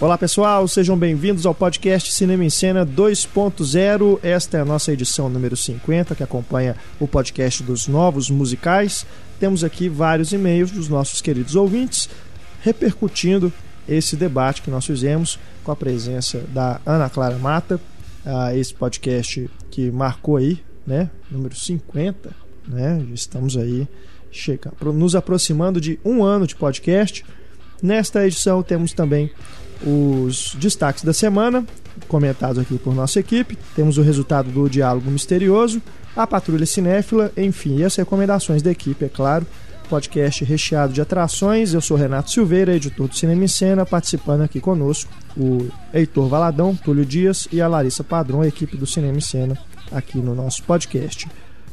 Olá pessoal, sejam bem-vindos ao podcast Cinema em Cena 2.0. Esta é a nossa edição número 50, que acompanha o podcast dos novos musicais. Temos aqui vários e-mails dos nossos queridos ouvintes repercutindo esse debate que nós fizemos com a presença da Ana Clara Mata, esse podcast que marcou aí, né, número 50, né? Estamos aí chegando, nos aproximando de um ano de podcast. Nesta edição temos também os destaques da semana, comentados aqui por nossa equipe. Temos o resultado do Diálogo Misterioso, a Patrulha Cinéfila, enfim, e as recomendações da equipe, é claro. Podcast recheado de atrações. Eu sou Renato Silveira, editor do Cinema em Cena, participando aqui conosco o Heitor Valadão, Túlio Dias e a Larissa Padrão, a equipe do Cinema em Cena, aqui no nosso podcast.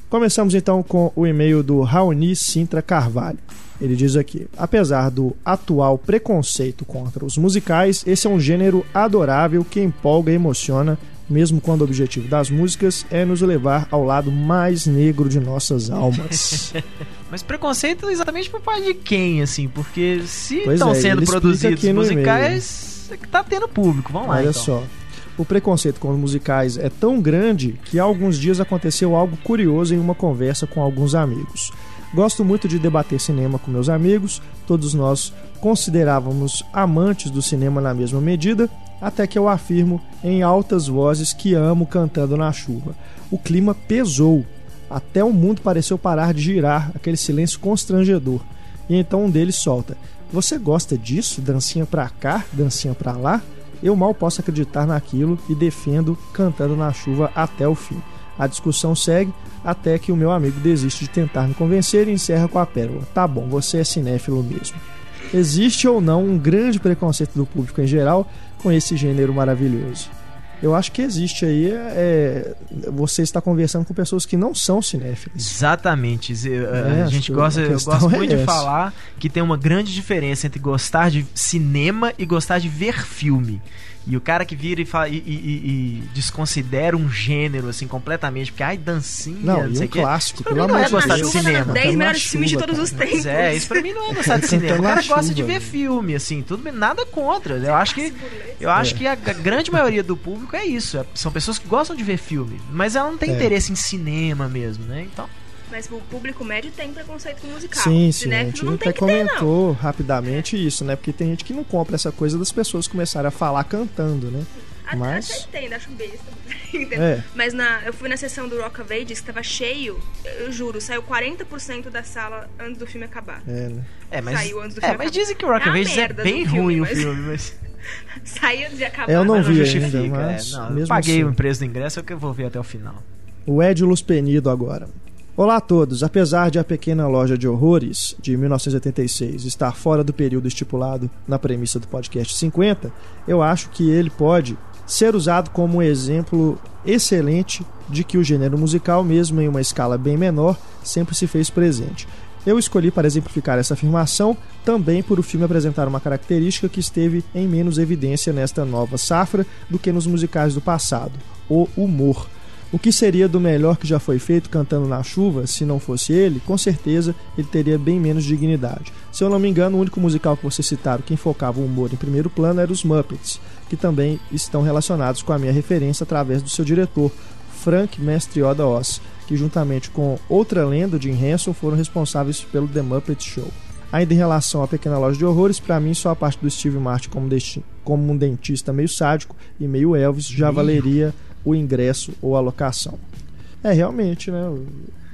Começamos então com o e-mail do Raoni Sintra Carvalho. Ele diz aqui: apesar do atual preconceito contra os musicais, esse é um gênero adorável que empolga e emociona, mesmo quando o objetivo das músicas é nos levar ao lado mais negro de nossas almas. Mas preconceito exatamente por parte de quem, assim? Porque se estão é, sendo produzidos musicais, é que tá tendo público. Vamos lá, Olha então. só. O preconceito com os musicais é tão grande que há alguns dias aconteceu algo curioso em uma conversa com alguns amigos. Gosto muito de debater cinema com meus amigos, todos nós considerávamos amantes do cinema na mesma medida, até que eu afirmo em altas vozes que amo cantando na chuva. O clima pesou, até o mundo pareceu parar de girar, aquele silêncio constrangedor. E então um deles solta: Você gosta disso? Dancinha pra cá, dancinha pra lá? Eu mal posso acreditar naquilo e defendo cantando na chuva até o fim. A discussão segue, até que o meu amigo desiste de tentar me convencer e encerra com a pérola. Tá bom, você é cinéfilo mesmo. Existe ou não um grande preconceito do público em geral com esse gênero maravilhoso? Eu acho que existe aí. É, você está conversando com pessoas que não são cinéfilos. Exatamente. É, a gente gosta, eu gosto muito é de falar que tem uma grande diferença entre gostar de cinema e gostar de ver filme. E o cara que vira e, fala, e, e, e, desconsidera um gênero, assim, completamente, porque, ai, dancinha, não, não sei o um clássico, pelo amor de Deus. gostar de cinema. 10 melhores filmes de todos os tempos. É, isso pra mim não é gostar de cinema. O cara gosta de ver filme, assim, tudo nada contra. Eu acho que, eu acho que a grande maioria do público é isso. É, são pessoas que gostam de ver filme, mas ela não tem é. interesse em cinema mesmo, né? Então... Mas o público médio tem preconceito com musical. Sim, sim. A gente até comentou ter, rapidamente é. isso, né? Porque tem gente que não compra essa coisa das pessoas começarem a falar cantando, né? Mas... Até entendo, acho besta. É. Mas na, eu fui na sessão do Rock of Ages, que tava cheio, eu juro, saiu 40% da sala antes do filme acabar. É, né? É, mas, saiu antes do filme é, mas dizem que o Rock of é Ages é bem ruim mas... o filme, mas... saiu de acabar. É, eu não vi ainda, mas... É, não, eu paguei assim. o preço do ingresso, é que eu vou ver até o final. O Ed Luz Penido agora. Olá a todos. Apesar de A Pequena Loja de Horrores, de 1986, estar fora do período estipulado na premissa do podcast 50, eu acho que ele pode ser usado como um exemplo excelente de que o gênero musical, mesmo em uma escala bem menor, sempre se fez presente. Eu escolhi para exemplificar essa afirmação também por o filme apresentar uma característica que esteve em menos evidência nesta nova safra do que nos musicais do passado: o humor. O que seria do melhor que já foi feito cantando na chuva, se não fosse ele, com certeza ele teria bem menos dignidade. Se eu não me engano, o único musical que vocês citaram que enfocava o humor em primeiro plano era os Muppets, que também estão relacionados com a minha referência através do seu diretor, Frank Mestre Oda Oz, que juntamente com outra lenda, de Henson, foram responsáveis pelo The Muppet Show. Ainda em relação à Pequena Loja de Horrores, para mim só a parte do Steve Martin como, como um dentista meio sádico e meio Elvis já valeria o ingresso ou a locação. É, realmente, né?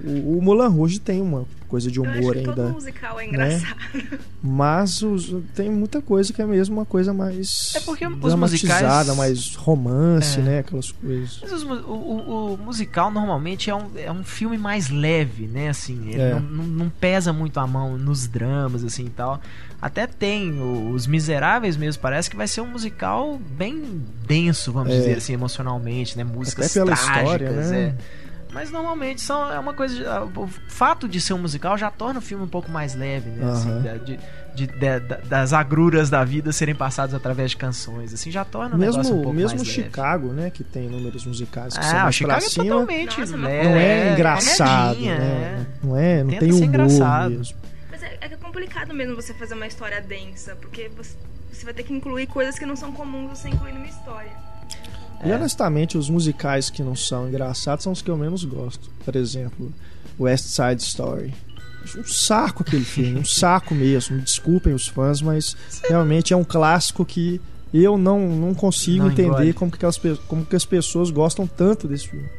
O, o Mulan Rouge tem uma coisa de humor ainda. Todo musical é né? engraçado. Né? Mas os, tem muita coisa que é mesmo uma coisa mais é porque os musicais... mais romance, é. né? Aquelas coisas. Mas os, o, o, o, musical normalmente é um, é um filme mais leve, né? Assim, é. não, não, não, pesa muito a mão nos dramas, assim e tal. Até tem Os Miseráveis mesmo, parece que vai ser um musical bem denso, vamos é. dizer assim, emocionalmente, né? Músicas Até pela trágicas, história, né? É. Mas normalmente são, é uma coisa. O fato de ser um musical já torna o filme um pouco mais leve, né? Uhum. Assim, de, de, de, das agruras da vida serem passadas através de canções. Assim, já torna o mesmo, negócio um pouco Mesmo mais Chicago, leve. né? Que tem números musicais que ah, são mais Chicago pra é cima. totalmente Nossa, Não é, é engraçado, né? É. Não é, não Tenta tem humor mesmo. É, é complicado mesmo você fazer uma história densa, porque você, você vai ter que incluir coisas que não são comuns você incluir numa história. E honestamente, os musicais que não são engraçados são os que eu menos gosto. Por exemplo, West Side Story. Um saco aquele filme, um saco mesmo. Me desculpem os fãs, mas realmente é um clássico que eu não, não consigo não entender como que, aquelas, como que as pessoas gostam tanto desse filme.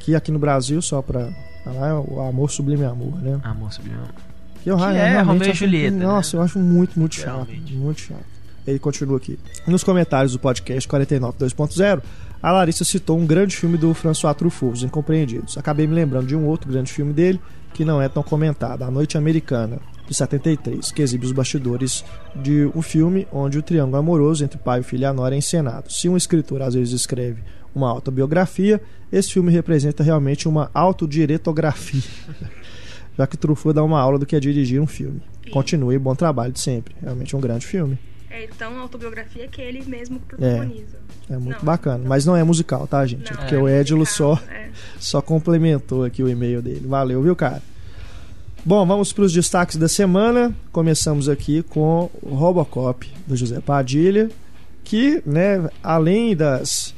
Que aqui no Brasil, só pra falar, é o Amor Sublime Amor, né? Amor Sublime Amor. Que, eu, que é Romeu e Julieta. Né? Nossa, né? eu acho muito, muito chato. Muito chato. Ele continua aqui. Nos comentários do podcast 49 2.0, a Larissa citou um grande filme do François Truffaut, Os Incompreendidos. Acabei me lembrando de um outro grande filme dele, que não é tão comentado, A Noite Americana, de 73, que exibe os bastidores de um filme onde o triângulo amoroso entre pai, filho e nora é encenado. Se um escritor às vezes escreve uma autobiografia, esse filme representa realmente uma autodiretografia. Já que Truffaut dá uma aula do que é dirigir um filme. Continue, bom trabalho de sempre. Realmente um grande filme. É tão autobiografia que ele mesmo protagoniza. É, é muito não, bacana. Não. Mas não é musical, tá, gente? Não, porque é o Edilo só, é. só complementou aqui o e-mail dele. Valeu, viu, cara? Bom, vamos para os destaques da semana. Começamos aqui com o Robocop do José Padilha, que, né, além das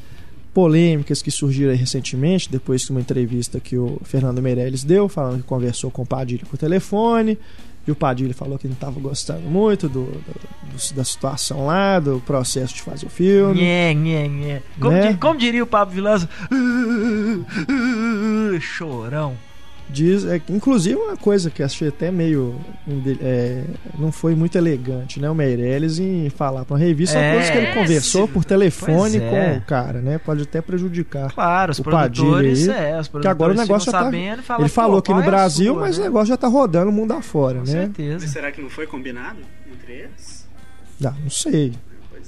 polêmicas que surgiram recentemente, depois de uma entrevista que o Fernando Meirelles deu, falando que conversou com o Padilha por telefone, e o Padilha falou que não estava gostando muito do, do, da situação lá, do processo de fazer o filme. Nhé, nhé, nhé. Como, né? como diria o Pablo Vilaça? Chorão. Diz, é, inclusive uma coisa que achei até meio é, não foi muito elegante, né? O Meirelles em falar para uma revista é, coisas que ele conversou por telefone é. com o cara, né? Pode até prejudicar. Claro, os o produtores, aí, é, os produtores que agora o negócio já tá, sabendo, ele falou aqui no é Brasil, sua, mas né? o negócio já tá rodando o mundo afora, com né? Certeza. Mas será que não foi combinado entre eles? Não, não sei.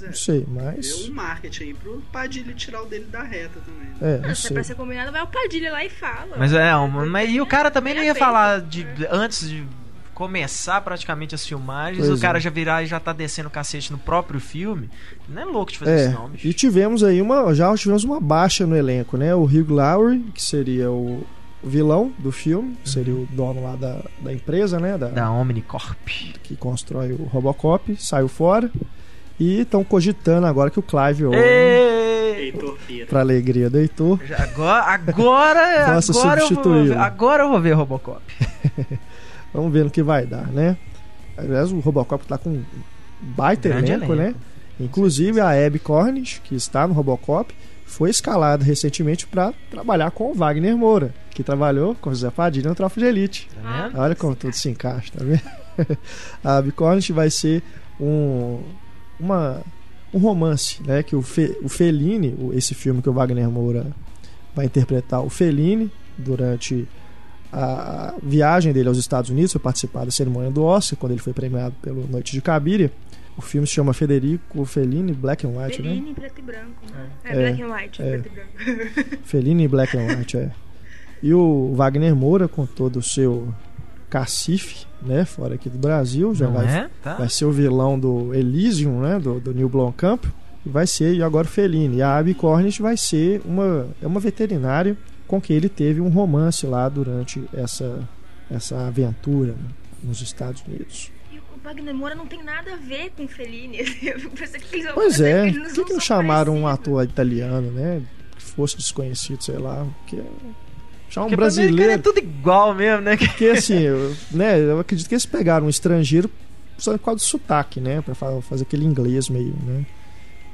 É. Não sei, mas. Deu um marketing aí pro Padilha tirar o dele da reta também. Né? É, não Se é pra ser combinado, vai o Padilha lá e fala. Mas é, mas e o cara também não ia falar de, antes de começar praticamente as filmagens, pois o cara é. já virar e já tá descendo o cacete no próprio filme. Não é louco de fazer é, isso, não, bicho. E tivemos aí uma. Já tivemos uma baixa no elenco, né? O Hugh Laurie, que seria o vilão do filme, seria o dono lá da, da empresa, né? Da, da Omnicorp. Que constrói o Robocop, saiu fora. E estão cogitando agora que o Clive Owen, Heitor pra alegria do Heitor, agora, agora, agora, eu vou, agora eu vou ver Robocop. Vamos ver no que vai dar, né? Aliás, o Robocop tá com um baita elenco, elenco, né? Inclusive a Abby Cornish, que está no Robocop, foi escalada recentemente para trabalhar com o Wagner Moura, que trabalhou com o José Padilha no Tropa de Elite. Tá Olha como tudo se encaixa, tá vendo? a Abby Cornish vai ser um uma, um romance, né? Que o, Fe, o Fellini, esse filme que o Wagner Moura vai interpretar, o Fellini, durante a viagem dele aos Estados Unidos, foi participar da cerimônia do Oscar, quando ele foi premiado pelo Noite de Cabiria. O filme se chama Federico Fellini Black and White, Fellini, né? Fellini preto e branco. Né? É, é, Black and White, é. preto e branco. Fellini Black and White, é. E o Wagner Moura, com todo o seu cacife, né, fora aqui do Brasil, já vai, é? tá. vai ser o vilão do Elysium, né, do, do Neil Blomkamp, e vai ser e agora o Fellini. E a Abby Cornish vai ser uma é uma veterinária com quem ele teve um romance lá durante essa essa aventura né, nos Estados Unidos. E o Wagner Moura não tem nada a ver com Fellini. pois é, por que, que não chamaram um ator italiano, né, que fosse desconhecido, sei lá, que Chamar um brasileiro. É tudo igual mesmo, né? Porque assim, eu, né, eu acredito que eles pegaram um estrangeiro só por causa do sotaque, né? Pra fazer aquele inglês meio, né?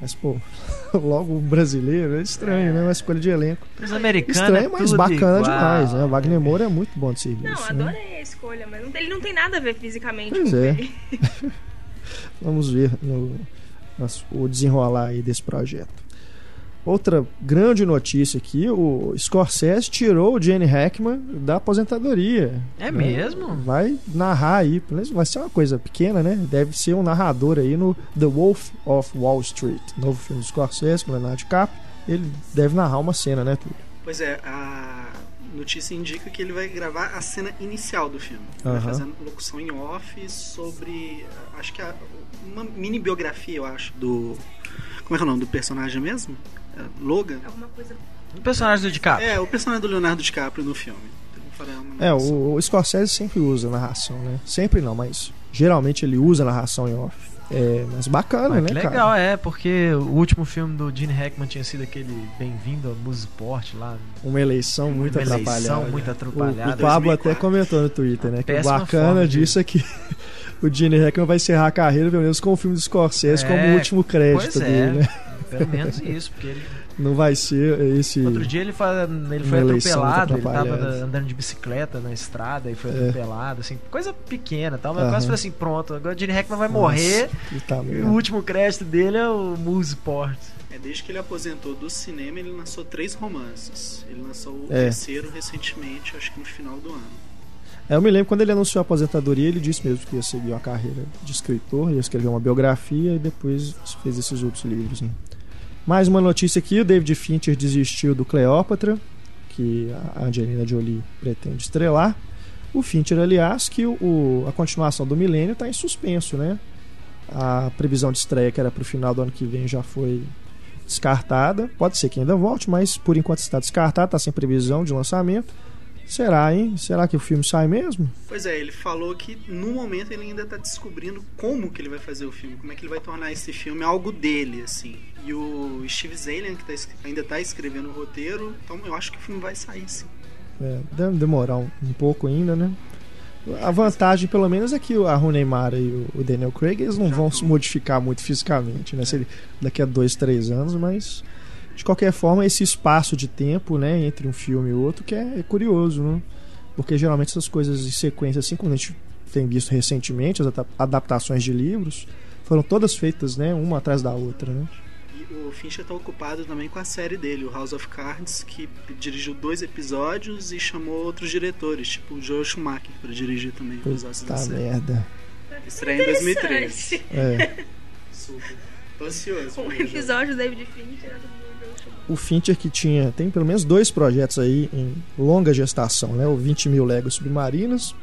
Mas, pô, logo o brasileiro é estranho, é. né? Uma escolha de elenco. Os americanos. Estranho, mas bacana igual. demais, né? O Wagner Moura é muito bom de serviço. Não, né? adorei a escolha, mas ele não tem nada a ver fisicamente pois com é. ele. Vamos ver no, o desenrolar aí desse projeto. Outra grande notícia aqui: o Scorsese tirou o Jenny Hackman da aposentadoria. É né? mesmo? Vai narrar aí, vai ser uma coisa pequena, né? Deve ser um narrador aí no The Wolf of Wall Street, novo filme do Scorsese com Leonardo DiCaprio. Ele deve narrar uma cena, né, Túlio? Pois é, a notícia indica que ele vai gravar a cena inicial do filme. Vai fazer locução em off sobre. Acho que é uma mini biografia, eu acho, do. Como é que é o nome do personagem mesmo? Logan. Alguma coisa. O personagem do DiCaprio. É, o personagem do Leonardo DiCaprio no filme. É, o, o Scorsese sempre usa narração, né? Sempre não, mas geralmente ele usa narração em off. É, mas bacana, mas né, que legal, cara? é, porque o último filme do Gene Hackman tinha sido aquele Bem-vindo ao Musiport lá. Uma eleição muito uma atrapalhada. Eleição muito atrapalhada. O, o Pablo 2004. até comentou no Twitter, né? Que o bacana disso é que o Gene Hackman vai encerrar a carreira, pelo menos com o filme do Scorsese, é, como último crédito é, dele, né? Pelo menos isso, porque ele não vai ser esse. Outro dia ele, foi, ele foi atropelado, ele tava andando de bicicleta na estrada e foi é. atropelado, assim, coisa pequena tal. Mas uhum. quase foi assim, pronto, agora o Gene Hackman vai Nossa, morrer. Tá e o último crédito dele é o Museport. É, desde que ele aposentou do cinema, ele lançou três romances. Ele lançou o é. terceiro recentemente, acho que no final do ano. É, eu me lembro quando ele anunciou a aposentadoria, ele disse mesmo que ia seguir uma carreira de escritor, ia escrever uma biografia e depois fez esses outros livros. Né? Mais uma notícia aqui: o David Fincher desistiu do Cleópatra, que a Angelina Jolie pretende estrelar. O Fincher, aliás, que o, a continuação do Milênio está em suspenso, né? A previsão de estreia, que era para o final do ano que vem, já foi descartada. Pode ser que ainda volte, mas por enquanto está descartada, está sem previsão de lançamento. Será, hein? Será que o filme sai mesmo? Pois é, ele falou que no momento ele ainda está descobrindo como que ele vai fazer o filme, como é que ele vai tornar esse filme algo dele, assim. E o Steve Zalian, que tá, ainda está escrevendo o roteiro, então eu acho que o filme vai sair, sim. É, deve demorar um, um pouco ainda, né? A vantagem, pelo menos, é que a Rooney Mara e o Daniel Craig eles não Já vão se modificar muito fisicamente, né? Se daqui a dois, três anos, mas de qualquer forma, esse espaço de tempo, né, entre um filme e outro, que é, é curioso, né? Porque geralmente essas coisas em sequência, assim como a gente tem visto recentemente, as adaptações de livros, foram todas feitas, né, uma atrás da outra, né? E o Fincher está ocupado também com a série dele, o House of Cards, que dirigiu dois episódios e chamou outros diretores, tipo o Joe Schumacher, para dirigir também Puta os da série. merda. Estreia em 2013. É. Super. Tô ansioso. Um episódio do David Fincher o Fincher que tinha tem pelo menos dois projetos aí em longa gestação, né? O 20 mil léguas submarinas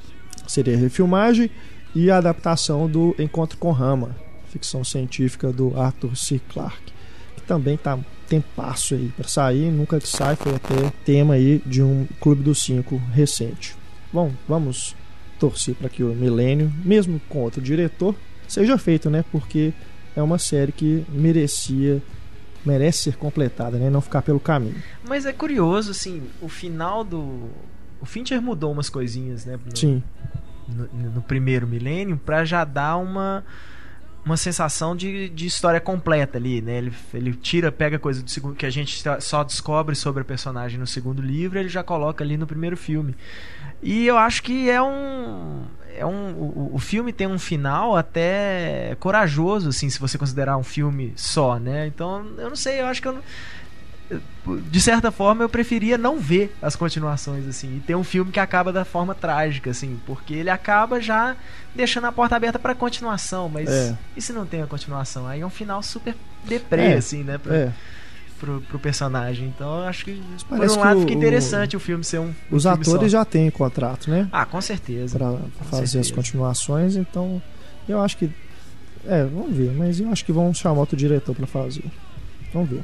seria refilmagem e a adaptação do Encontro com Rama, ficção científica do Arthur C. Clarke, que também tá tem passo aí para sair, nunca que sai, foi até tema aí de um Clube dos Cinco recente. Bom, vamos torcer para que o Milênio, mesmo com outro diretor, seja feito, né? Porque é uma série que merecia merece ser completada, né? Não ficar pelo caminho. Mas é curioso, assim, o final do. O Fincher mudou umas coisinhas, né? No, Sim. No, no primeiro milênio, para já dar uma uma sensação de, de história completa ali, né? Ele, ele tira, pega coisa do segundo que a gente só descobre sobre a personagem no segundo livro, ele já coloca ali no primeiro filme. E eu acho que é um é um o, o filme tem um final até corajoso assim, se você considerar um filme só, né? Então, eu não sei, eu acho que eu de certa forma eu preferia não ver as continuações assim e ter um filme que acaba da forma trágica assim porque ele acaba já deixando a porta aberta para continuação mas é. e se não tem a continuação aí é um final super deprê é. assim né pra, é. pro, pro personagem então eu acho que por um lado fica interessante o, o filme ser um, um os atores só. já têm contrato né ah com certeza para fazer certeza. as continuações então eu acho que é vamos ver mas eu acho que vão chamar outro diretor para fazer vamos ver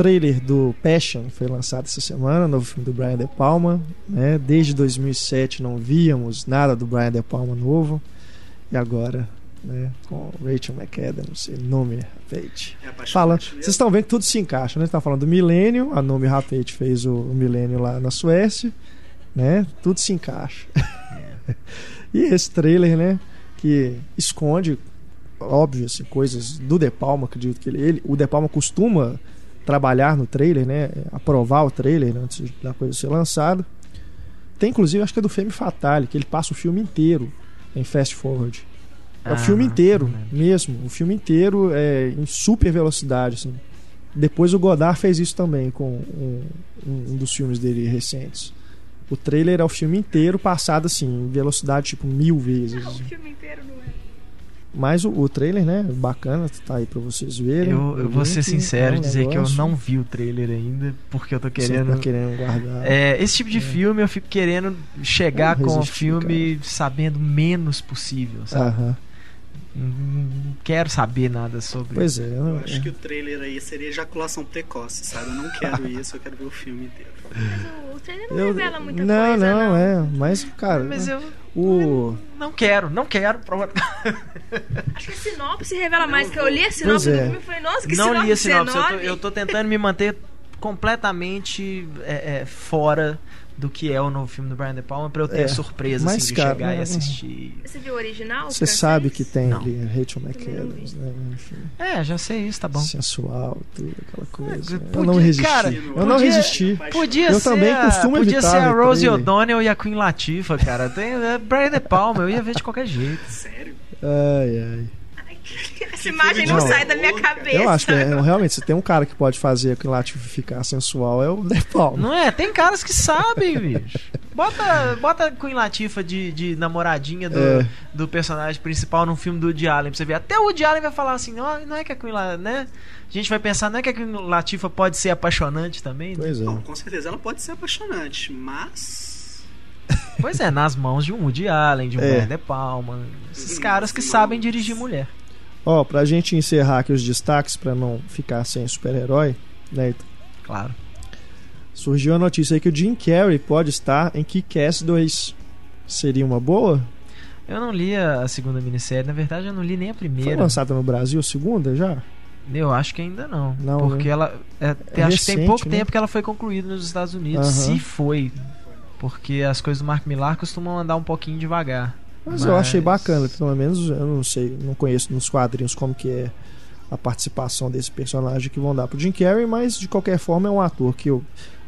trailer do Passion foi lançado essa semana, novo filme do Brian De Palma. Né? Desde 2007 não víamos nada do Brian De Palma novo. E agora, né, com Rachel McAdams e Nome Rapate. É Fala, vocês estão vendo que tudo se encaixa, né? Está falando do Milênio, a Nome Rapate fez o, o Milênio lá na Suécia, né? Tudo se encaixa. É. e esse trailer, né, que esconde óbvio assim, coisas do De Palma, acredito que ele, ele o De Palma costuma trabalhar no trailer, né? Aprovar o trailer antes da coisa ser lançada. Tem inclusive, acho que é do Femme Fatale, que ele passa o filme inteiro em fast forward. É ah, o filme inteiro, mesmo. O filme inteiro é em super velocidade, assim. Depois o Godard fez isso também com um, um dos filmes dele recentes. O trailer é o filme inteiro passado assim, em velocidade tipo mil vezes. Não, o filme inteiro não é. Mas o, o trailer, né? Bacana, tá aí pra vocês verem. Eu, eu vou ser sincero e é dizer negócio. que eu não vi o trailer ainda, porque eu tô querendo. Tá querendo guardar. É, esse tipo de é. filme eu fico querendo chegar com o filme cara. sabendo menos possível, sabe? Não quero saber nada sobre. Pois é. Eu, eu acho é. que o trailer aí seria ejaculação precoce, sabe? Eu não quero isso, eu quero ver o filme inteiro. Mas o, trailer não eu, revela muita não, coisa. Não, não, é. Mas, cara. Mas eu. O... Não quero, não quero. Acho que a sinopse revela mais, que eu li a sinopse é. do filme e falei, nossa, que não sinopse li a sinopse. Eu tô, eu tô tentando me manter completamente é, é, fora do que é o novo filme do Brian De Palma pra eu ter é, surpresa mas, assim, de cara, chegar e assistir. Você viu o original? Você sabe que tem não. ali Rachel McAdams, né? Enfim. É, já sei isso, tá bom. Sensual, tudo, aquela coisa. Podia, eu não resisti. Cara, eu podia, não resisti. Podia eu ser também costumo Podia evitar ser a Rosie O'Donnell e a Queen Latifah, cara. Tem é, Brian De Palma, eu ia ver de qualquer jeito. Sério? Ai, ai. Essa imagem não, não, sai da minha cabeça. Eu acho que é, realmente, se tem um cara que pode fazer aquilo lá ficar sensual, é o De Palma. Não é? Tem caras que sabem, bicho. Bota, bota Queen Latifah de, de namoradinha do, é. do personagem principal num filme do Woody Allen pra você ver. Até o Woody Allen vai falar assim, não, não é que a Queen Latifah, né? A gente vai pensar, não é que a Queen Latifah pode ser apaixonante também? Né? Pois né? é. Bom, com certeza ela pode ser apaixonante, mas... Pois é, nas mãos de um Woody Allen, de um é. De Palma. Esses caras que sabem dirigir mulher. Ó, pra gente encerrar aqui os destaques, para não ficar sem super-herói, né? Claro. Surgiu a notícia aí que o Jim Carrey pode estar em Kick-Ass 2. Seria uma boa? Eu não li a segunda minissérie, na verdade eu não li nem a primeira. Foi lançada no Brasil a segunda já? Eu acho que ainda não. não porque né? ela. É, é acho recente, que tem pouco né? tempo que ela foi concluída nos Estados Unidos. Uh -huh. Se foi. Porque as coisas do Mark Millar costumam andar um pouquinho devagar. Mas, Mas, eu achei bacana, pelo menos eu não sei, não conheço nos quadrinhos como que é a participação desse personagem que vão dar pro Jim Carrey, mas de qualquer forma é um ator que eu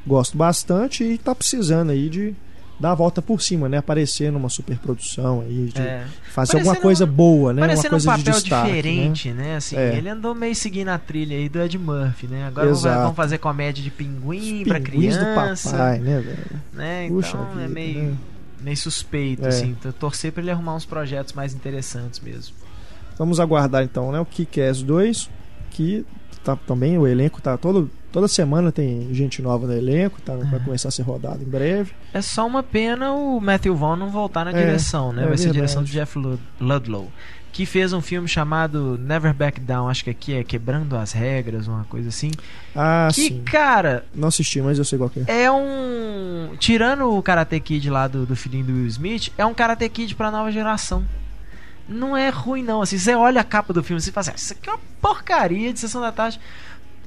gosto bastante e tá precisando aí de dar a volta por cima, né? Aparecer numa superprodução aí, de é. fazer alguma coisa boa, né? Uma coisa um papel de destaque, né? diferente, né? né? Assim, é. ele andou meio seguindo a trilha aí do Ed Murphy, né? Agora vão fazer comédia de pinguim para criança. do papai, né, velho? Né? Puxa então vida, é meio né? Meio suspeito, é. assim. Torcer para ele arrumar uns projetos mais interessantes mesmo. Vamos aguardar então, né? O Kick-Ass 2, que tá também o elenco tá todo toda semana tem gente nova no elenco, tá vai é. começar a ser rodado em breve. É só uma pena o Matthew Vaughn não voltar na é, direção, né? É vai ser a direção do Jeff Ludlow que fez um filme chamado Never Back Down, acho que aqui é Quebrando as Regras, uma coisa assim. Ah, que, sim. cara. Não assisti, mas eu sei qual é. É um. Tirando o Karate Kid lá do, do filhinho do Will Smith, é um Karate Kid pra nova geração. Não é ruim, não. Assim, você olha a capa do filme e fala assim: ah, Isso aqui é uma porcaria de sessão da tarde.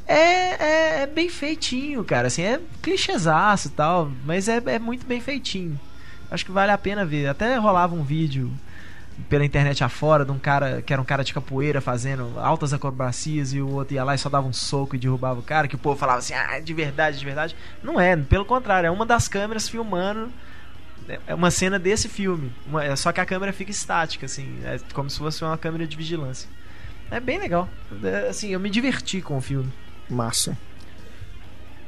É, é, é, bem feitinho, cara. Assim, é clichêzaço e tal, mas é, é muito bem feitinho. Acho que vale a pena ver. Até rolava um vídeo pela internet afora de um cara que era um cara de capoeira fazendo altas acrobacias e o outro ia lá e só dava um soco e derrubava o cara, que o povo falava assim, ah, de verdade, de verdade. Não é, pelo contrário, é uma das câmeras filmando é uma cena desse filme. Uma, é só que a câmera fica estática, assim, é como se fosse uma câmera de vigilância. É bem legal. É, assim, eu me diverti com o filme. Massa.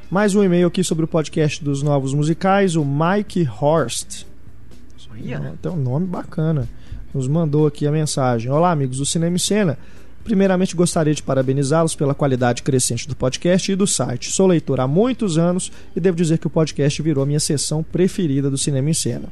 Mais um e-mail aqui sobre o podcast dos novos musicais, o Mike Horst. Tem um nome bacana nos mandou aqui a mensagem. Olá, amigos do Cinema e Cena. Primeiramente, gostaria de parabenizá-los pela qualidade crescente do podcast e do site. Sou leitor há muitos anos e devo dizer que o podcast virou a minha sessão preferida do Cinema em Cena.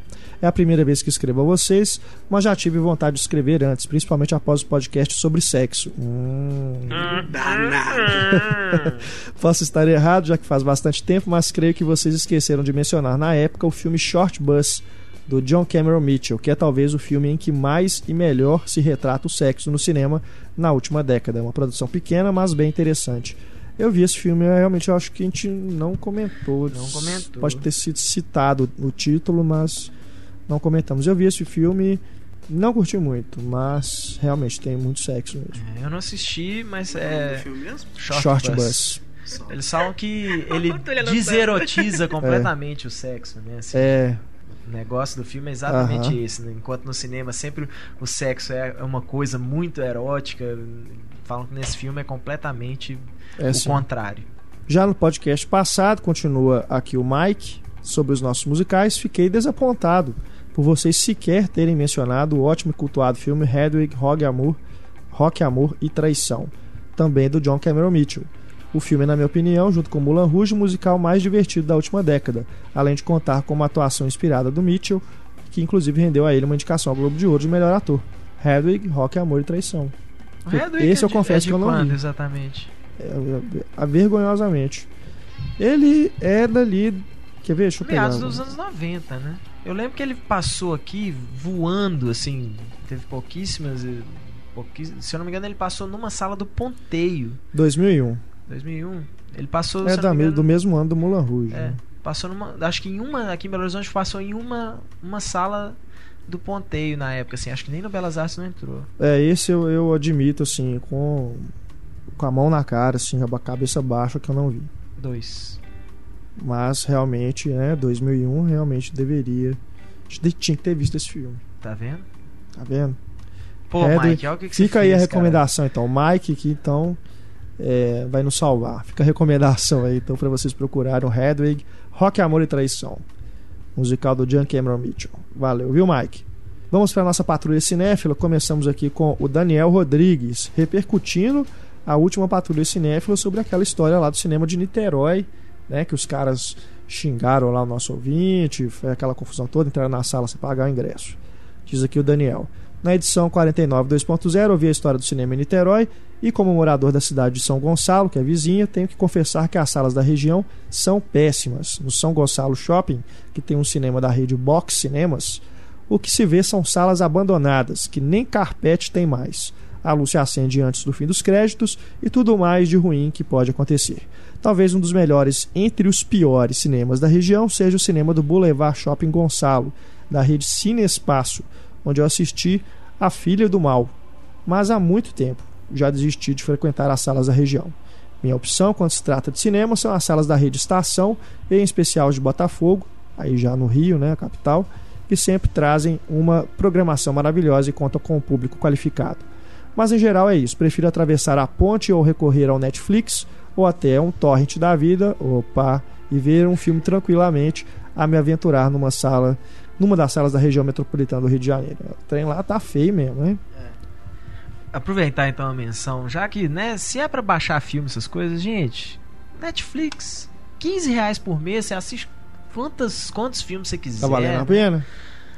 É a primeira vez que escrevo a vocês, mas já tive vontade de escrever antes, principalmente após o podcast sobre sexo. Hum. Posso estar errado, já que faz bastante tempo, mas creio que vocês esqueceram de mencionar na época o filme Short Bus do John Cameron Mitchell, que é talvez o filme em que mais e melhor se retrata o sexo no cinema na última década. É uma produção pequena, mas bem interessante. Eu vi esse filme, realmente eu acho que a gente não comentou. Não comentou. Pode ter sido citado no título, mas não comentamos. Eu vi esse filme, não curti muito, mas realmente tem muito sexo mesmo. É, eu não assisti, mas é. é filme mesmo? Short, Short Bus. Bus. Eles falam que ele deserotiza completamente é. o sexo, né? Assim, é. O negócio do filme é exatamente uhum. esse. Né? Enquanto no cinema sempre o sexo é uma coisa muito erótica, falam que nesse filme é completamente é, o sim. contrário. Já no podcast passado, continua aqui o Mike sobre os nossos musicais. Fiquei desapontado por vocês sequer terem mencionado o ótimo e cultuado filme Hedwig, Rock, Amor, Rock, Amor e Traição, também do John Cameron Mitchell. O filme é, na minha opinião, junto com Mulan Rouge, o musical mais divertido da última década, além de contar com uma atuação inspirada do Mitchell, que inclusive rendeu a ele uma indicação ao Globo de Ouro de melhor ator. Hedwig, Rock, Amor e Traição. Hedwig Esse é eu confesso é que eu não vi. exatamente? É, vergonhosamente. Ele é dali. Quer ver? Deixa eu pegar. Meados dos anos 90, né? Eu lembro que ele passou aqui voando, assim. Teve pouquíssimas. pouquíssimas se eu não me engano, ele passou numa sala do Ponteio. 2001. 2001. Ele passou. É da, me do mesmo ano do Mulan Rouge. É, né? passou numa. Acho que em uma. Aqui em Belo Horizonte passou em uma, uma sala do Ponteio na época, assim. Acho que nem no Belas Artes não entrou. É, esse eu, eu admito, assim, com, com a mão na cara, assim, a cabeça baixa, que eu não vi. Dois. Mas realmente, né, 2001 realmente deveria. Tinha que ter visto esse filme, Tá vendo? tá vendo? Pô, Hedwig, Mike, olha o que, que Fica aí a recomendação, então. O Mike aqui, então, é, vai nos salvar. Fica a recomendação aí, então, pra vocês procurarem o Hedwig, Rock, Amor e Traição. Musical do John Cameron Mitchell. Valeu, viu, Mike? Vamos para nossa patrulha cinéfila. Começamos aqui com o Daniel Rodrigues, repercutindo a última patrulha cinéfila sobre aquela história lá do cinema de Niterói, né? Que os caras xingaram lá o nosso ouvinte, foi aquela confusão toda, entraram na sala sem pagar o ingresso. Diz aqui o Daniel. Na edição 49 2.0, eu a história do cinema em Niterói e, como morador da cidade de São Gonçalo, que é vizinha, tenho que confessar que as salas da região são péssimas. No São Gonçalo Shopping, que tem um cinema da rede Box Cinemas, o que se vê são salas abandonadas, que nem carpete tem mais. A luz se acende antes do fim dos créditos e tudo mais de ruim que pode acontecer. Talvez um dos melhores entre os piores cinemas da região seja o cinema do Boulevard Shopping Gonçalo, da rede Cine Espaço, onde eu assisti A Filha do Mal. Mas há muito tempo já desisti de frequentar as salas da região. Minha opção quando se trata de cinema são as salas da rede Estação, e em especial de Botafogo, aí já no Rio, né, capital, que sempre trazem uma programação maravilhosa e contam com um público qualificado. Mas em geral é isso, prefiro atravessar a ponte ou recorrer ao Netflix ou até um torrent da vida, opa, e ver um filme tranquilamente a me aventurar numa sala, numa das salas da região metropolitana do Rio de Janeiro. O trem lá tá feio mesmo, né? Aproveitar então a menção, já que, né, se é pra baixar filme, essas coisas, gente, Netflix, 15 reais por mês, você assiste quantos, quantos filmes você quiser. Tá valendo a né? pena?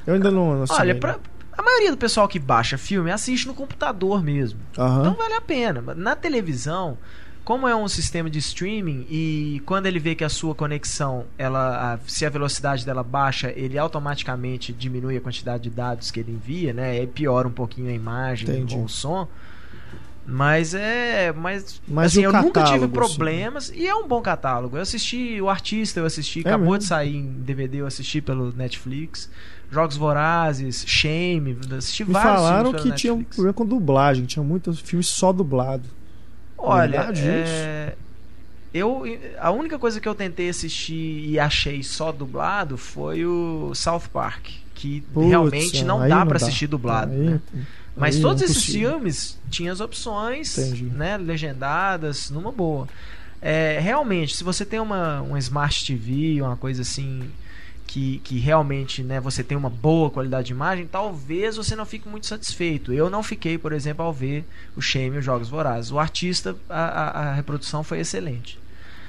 Eu ainda não, não Olha, pra, a maioria do pessoal que baixa filme assiste no computador mesmo. né? Aham. Então vale a pena. Na televisão, como é um sistema de streaming e quando ele vê que a sua conexão, ela, a- se a velocidade dela baixa, ele automaticamente diminui a quantidade de dados que ele envia, né? E piora um pouquinho a imagem Entendi. com o som. Mas é. Mas, Mas assim, eu nunca tive assim? problemas. E é um bom catálogo. Eu assisti O Artista, eu assisti. É acabou mesmo? de sair em DVD, eu assisti pelo Netflix. Jogos Vorazes, Shame, assisti Me vários falaram que pelo tinha um Netflix. problema com dublagem, tinha muitos filmes só dublado. Olha, Verdade é, eu a única coisa que eu tentei assistir e achei só dublado foi o South Park, que realmente não dá dá. assistir dublado. Aí- né? Mas aí é todos esses filmes tinham as opções, Entendi. né, legendadas, numa boa. É, realmente, se você tem uma, uma Smart TV, uma coisa assim que, que realmente né, você tem uma boa qualidade de imagem, talvez você não fique muito satisfeito. Eu não fiquei, por exemplo, ao ver o Shame e os Jogos Vorazes. O artista, a, a- a reprodução foi excelente.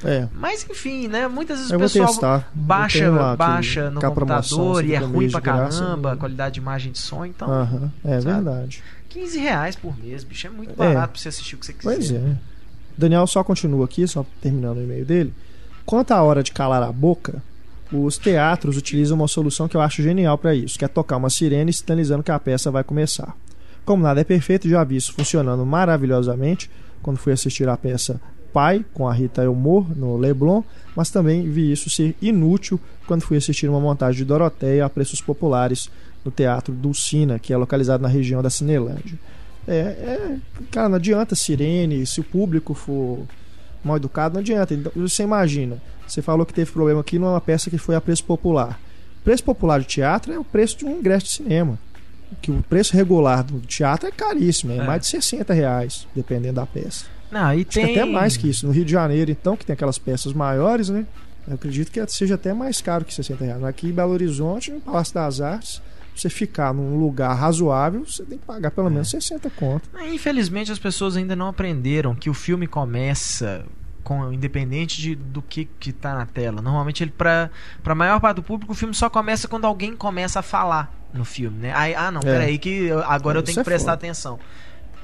É, Mas enfim, né? Muitas vezes eu o pessoal testar. baixa, lá baixa no computador e é ruim pra graça, caramba, a eu- qualidade de imagem de som, então. Aham, é sabe? verdade. 15 reais por mês, bicho, é muito É. barato pra você assistir o que você quiser. Pois é. Daniel só continua aqui, só terminando o e-mail dele. Quanto à hora de calar a boca, os teatros utilizam uma solução que eu acho genial para isso, que é tocar uma sirene sinalizando que a peça vai começar. Como nada é perfeito, já vi isso funcionando maravilhosamente quando fui assistir a peça Pai com a Rita Elmore no Leblon, mas também vi isso ser inútil quando fui assistir uma montagem de Doroteia a preços populares no Teatro Dulcina, que é localizado na região da Cinelândia. É, é, cara, não adianta sirene, se o público for mal educado, não adianta. Então, você imagina, você falou que teve problema aqui numa peça que foi a preço popular. Preço popular de teatro é o preço de um ingresso de cinema. Que o preço regular do teatro é caríssimo, é, É. mais de 60 reais, dependendo da peça. Não, e Acho tem até mais que isso. No Rio de Janeiro, então, que tem aquelas peças maiores, né? Eu acredito que seja até mais caro que 60 reais. Aqui em Belo Horizonte, no Palácio das Artes, você ficar num lugar razoável, você tem que pagar pelo menos 60 conto. Infelizmente as pessoas ainda não aprenderam que o filme começa com independente de, do que que tá na tela. Normalmente ele para para maior parte do público o filme só começa quando alguém começa a falar. no filme, né? Aí, ah, não, é. peraí, que agora eu tenho que é prestar foda. atenção.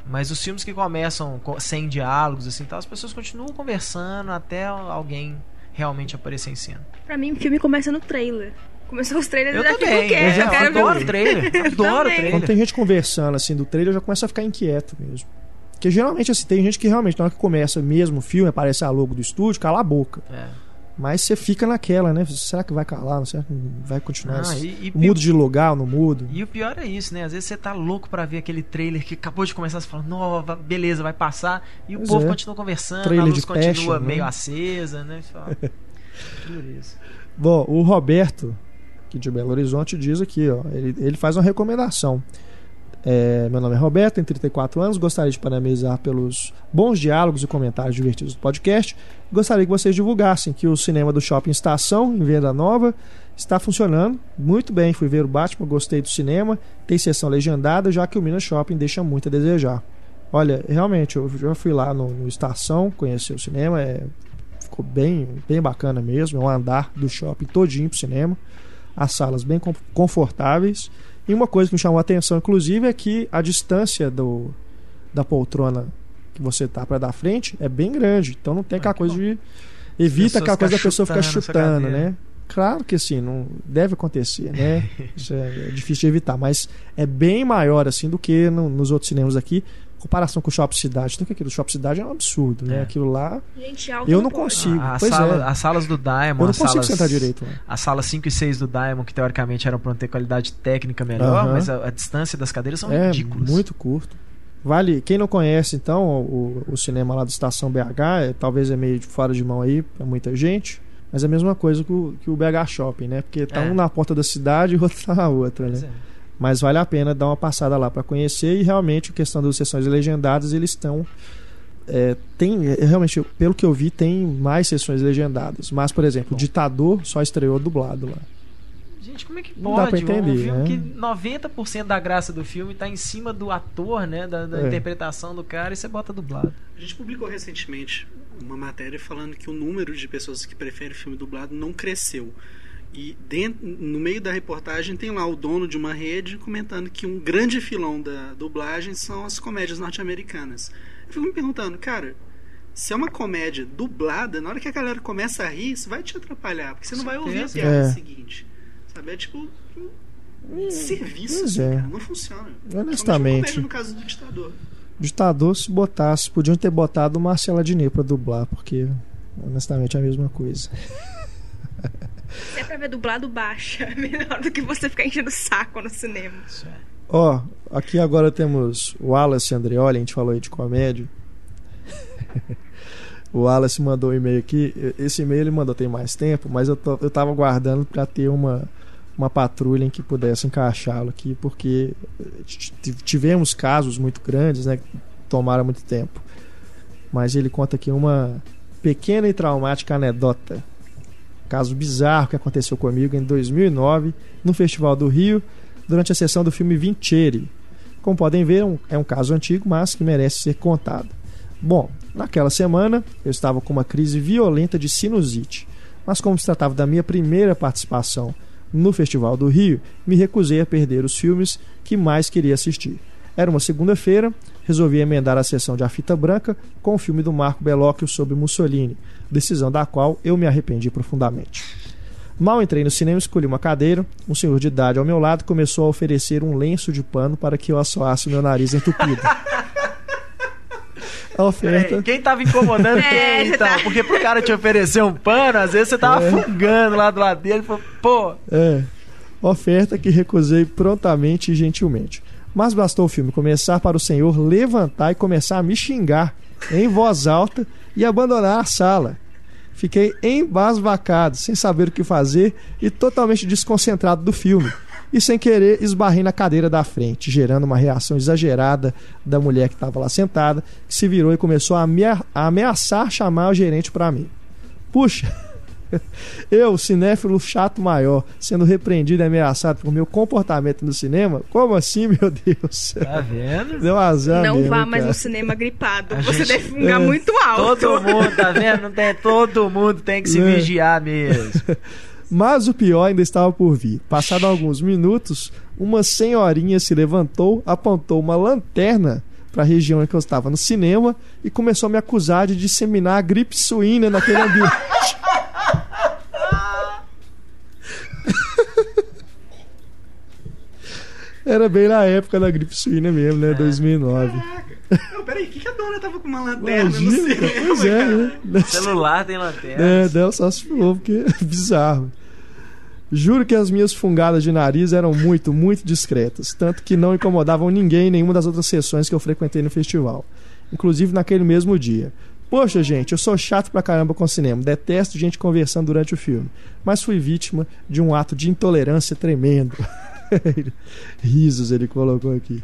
Mas os filmes que começam sem diálogos, assim, tal, as pessoas continuam conversando até alguém realmente aparecer em cena. Pra mim, o filme começa no trailer. Começou os trailers eu já também. fico quieto. Eu, já, eu adoro ver. trailer. adoro trailer. Quando tem gente conversando assim do trailer, eu já começo a ficar inquieto mesmo. Porque geralmente assim, tem gente que realmente, na hora que começa mesmo o filme, aparece a logo do estúdio, cala a boca. É. Mas você fica naquela, né? Será que vai calar? Será que vai continuar? Ah, e, e mudo de lugar ou não mudo? E o pior é isso, né? Às vezes você tá louco para ver aquele trailer que acabou de começar, você fala, nova, beleza, vai passar. E o pois povo é. continua conversando, trailer a luz continua passion, meio né? acesa, né? Fala, isso. Bom, o Roberto, aqui de Belo Horizonte, diz aqui, ó, ele, ele faz uma recomendação. É, meu nome é Roberto, tenho 34 anos, gostaria de parabenizar pelos bons diálogos e comentários divertidos do podcast. Gostaria que vocês divulgassem que o cinema do Shopping Estação, em Venda Nova, está funcionando muito bem. Fui ver o Batman, gostei do cinema, tem sessão legendada, já que o Minas Shopping deixa muito a desejar. Olha, realmente, eu já fui lá no, no Estação, conheci o cinema, é, ficou bem, bem bacana mesmo. É um andar do shopping todinho pro cinema, as salas bem confortáveis. E uma coisa que me chamou a atenção, inclusive, é que a distância do, da poltrona que você tá para dar frente é bem grande. Então não tem aquela coisa bom. de. Evita aquela coisa da pessoa ficar chutando, né? Claro que assim, não deve acontecer, né? Isso é, é, difícil de evitar, mas é bem maior assim do que no, nos outros cinemas aqui comparação com o Shopping Cidade. Então, que aquilo, o Shopping Cidade é um absurdo, né? É. Aquilo lá. Gente, eu não consigo. A, a sala, é. As salas do Diamond. Eu não consigo salas, sentar direito. Né? As salas 5 e 6 do Diamond, que teoricamente eram para ter qualidade técnica melhor, uh -huh. mas a, a, distância das cadeiras são é, ridículas. Muito curto. Vale, quem não conhece então o, o cinema lá do Estação BH, é, talvez é meio de fora de mão aí para muita gente, mas é a mesma coisa que o, que o BH Shopping, né? Porque tá é. um na porta da cidade e o outro tá na outra, né? É. Mas vale a pena dar uma passada lá para conhecer e realmente a questão das sessões legendadas eles estão é, tem realmente pelo que eu vi tem mais sessões legendadas mas por exemplo Bom. ditador só estreou dublado lá gente como é que pode Não dá pra entender, um filme né? que 90% da graça do filme está em cima do ator né da, da é. interpretação do cara e você bota dublado a gente publicou recentemente uma matéria falando que o número de pessoas que preferem filme dublado não cresceu e dentro, no meio da reportagem tem lá o dono de uma rede comentando que um grande filão da dublagem são as comédias norte-americanas. Eu fico me perguntando, cara, se é uma comédia dublada, na hora que a galera começa a rir, isso vai te atrapalhar, porque você não vai ouvir a piada é. seguinte. Sabe? É tipo um hum, serviço, assim, é. cara. Não funciona. Honestamente. no caso do ditador. Ditador, se botasse, podiam ter botado o Marcelo Adnet pra dublar, porque honestamente é a mesma coisa. Se é pra ver dublado, baixa. Melhor do que você ficar enchendo o saco no cinema. Ó, oh, aqui agora temos o Wallace Andreoli, a gente falou aí de comédia. o Wallace mandou um e-mail aqui. Esse e-mail ele mandou tem mais tempo, mas eu, tô, eu tava guardando para ter uma, uma patrulha em que pudesse encaixá-lo aqui, porque tivemos casos muito grandes, né? Que tomaram muito tempo. Mas ele conta aqui uma pequena e traumática anedota Caso bizarro que aconteceu comigo em 2009 no Festival do Rio, durante a sessão do filme Vintieri. Como podem ver, é é um caso antigo, mas que merece ser contado. Bom, naquela semana eu estava com uma crise violenta de sinusite, mas como se tratava da minha primeira participação no Festival do Rio, me recusei a perder os filmes que mais queria assistir. Era uma segunda-feira, resolvi emendar a sessão de A Fita Branca com o filme do Marco Bellocchio sobre Mussolini, decisão da qual eu me arrependi profundamente. Mal entrei no cinema, escolhi uma cadeira. Um senhor de idade ao meu lado começou a oferecer um lenço de pano para que eu assoasse meu nariz entupido. A oferta. quem tava incomodando é, quem, então? Tá... Porque pro cara te oferecer um pano, às vezes você tava é. fungando lá do lado dele. Falou, pô. É. Oferta que recusei prontamente e gentilmente. Mas bastou o filme começar para o senhor levantar e começar a me xingar em voz alta e abandonar a sala. Fiquei embasbacado, sem saber o que fazer e totalmente desconcentrado do filme. E sem querer esbarrei na cadeira da frente, gerando uma reação exagerada da mulher que estava lá sentada, que se virou e começou a ameaçar chamar o gerente para mim. Puxa, Eu, cinéfilo chato maior, sendo repreendido e ameaçado por meu comportamento no cinema? Como assim, meu Deus? Tá vendo? Deu azar Não mesmo, vá mais cara. no cinema gripado. A Você gente... deve fungar é. muito alto. Todo mundo, tá vendo? Não tem, todo mundo tem que se é. vigiar mesmo. Mas o pior ainda estava por vir. Passado alguns minutos, uma senhorinha se levantou, apontou uma lanterna para a região em que eu estava no cinema e começou a me acusar de disseminar a gripe suína naquele ambiente. Era bem na época da gripe suína mesmo, né? É. 2009. Não, peraí, o que, que a dona tava com uma lanterna Imagina, no cinema, Pois é, né? Celular tem lanterna. É, dela só se falou, porque é bizarro. Juro que as minhas fungadas de nariz eram muito, muito discretas, tanto que não incomodavam ninguém em nenhuma das outras sessões que eu frequentei no festival, inclusive naquele mesmo dia. Poxa, gente, eu sou chato pra caramba com cinema, detesto gente conversando durante o filme, mas fui vítima de um ato de intolerância tremendo. Risos ele colocou aqui.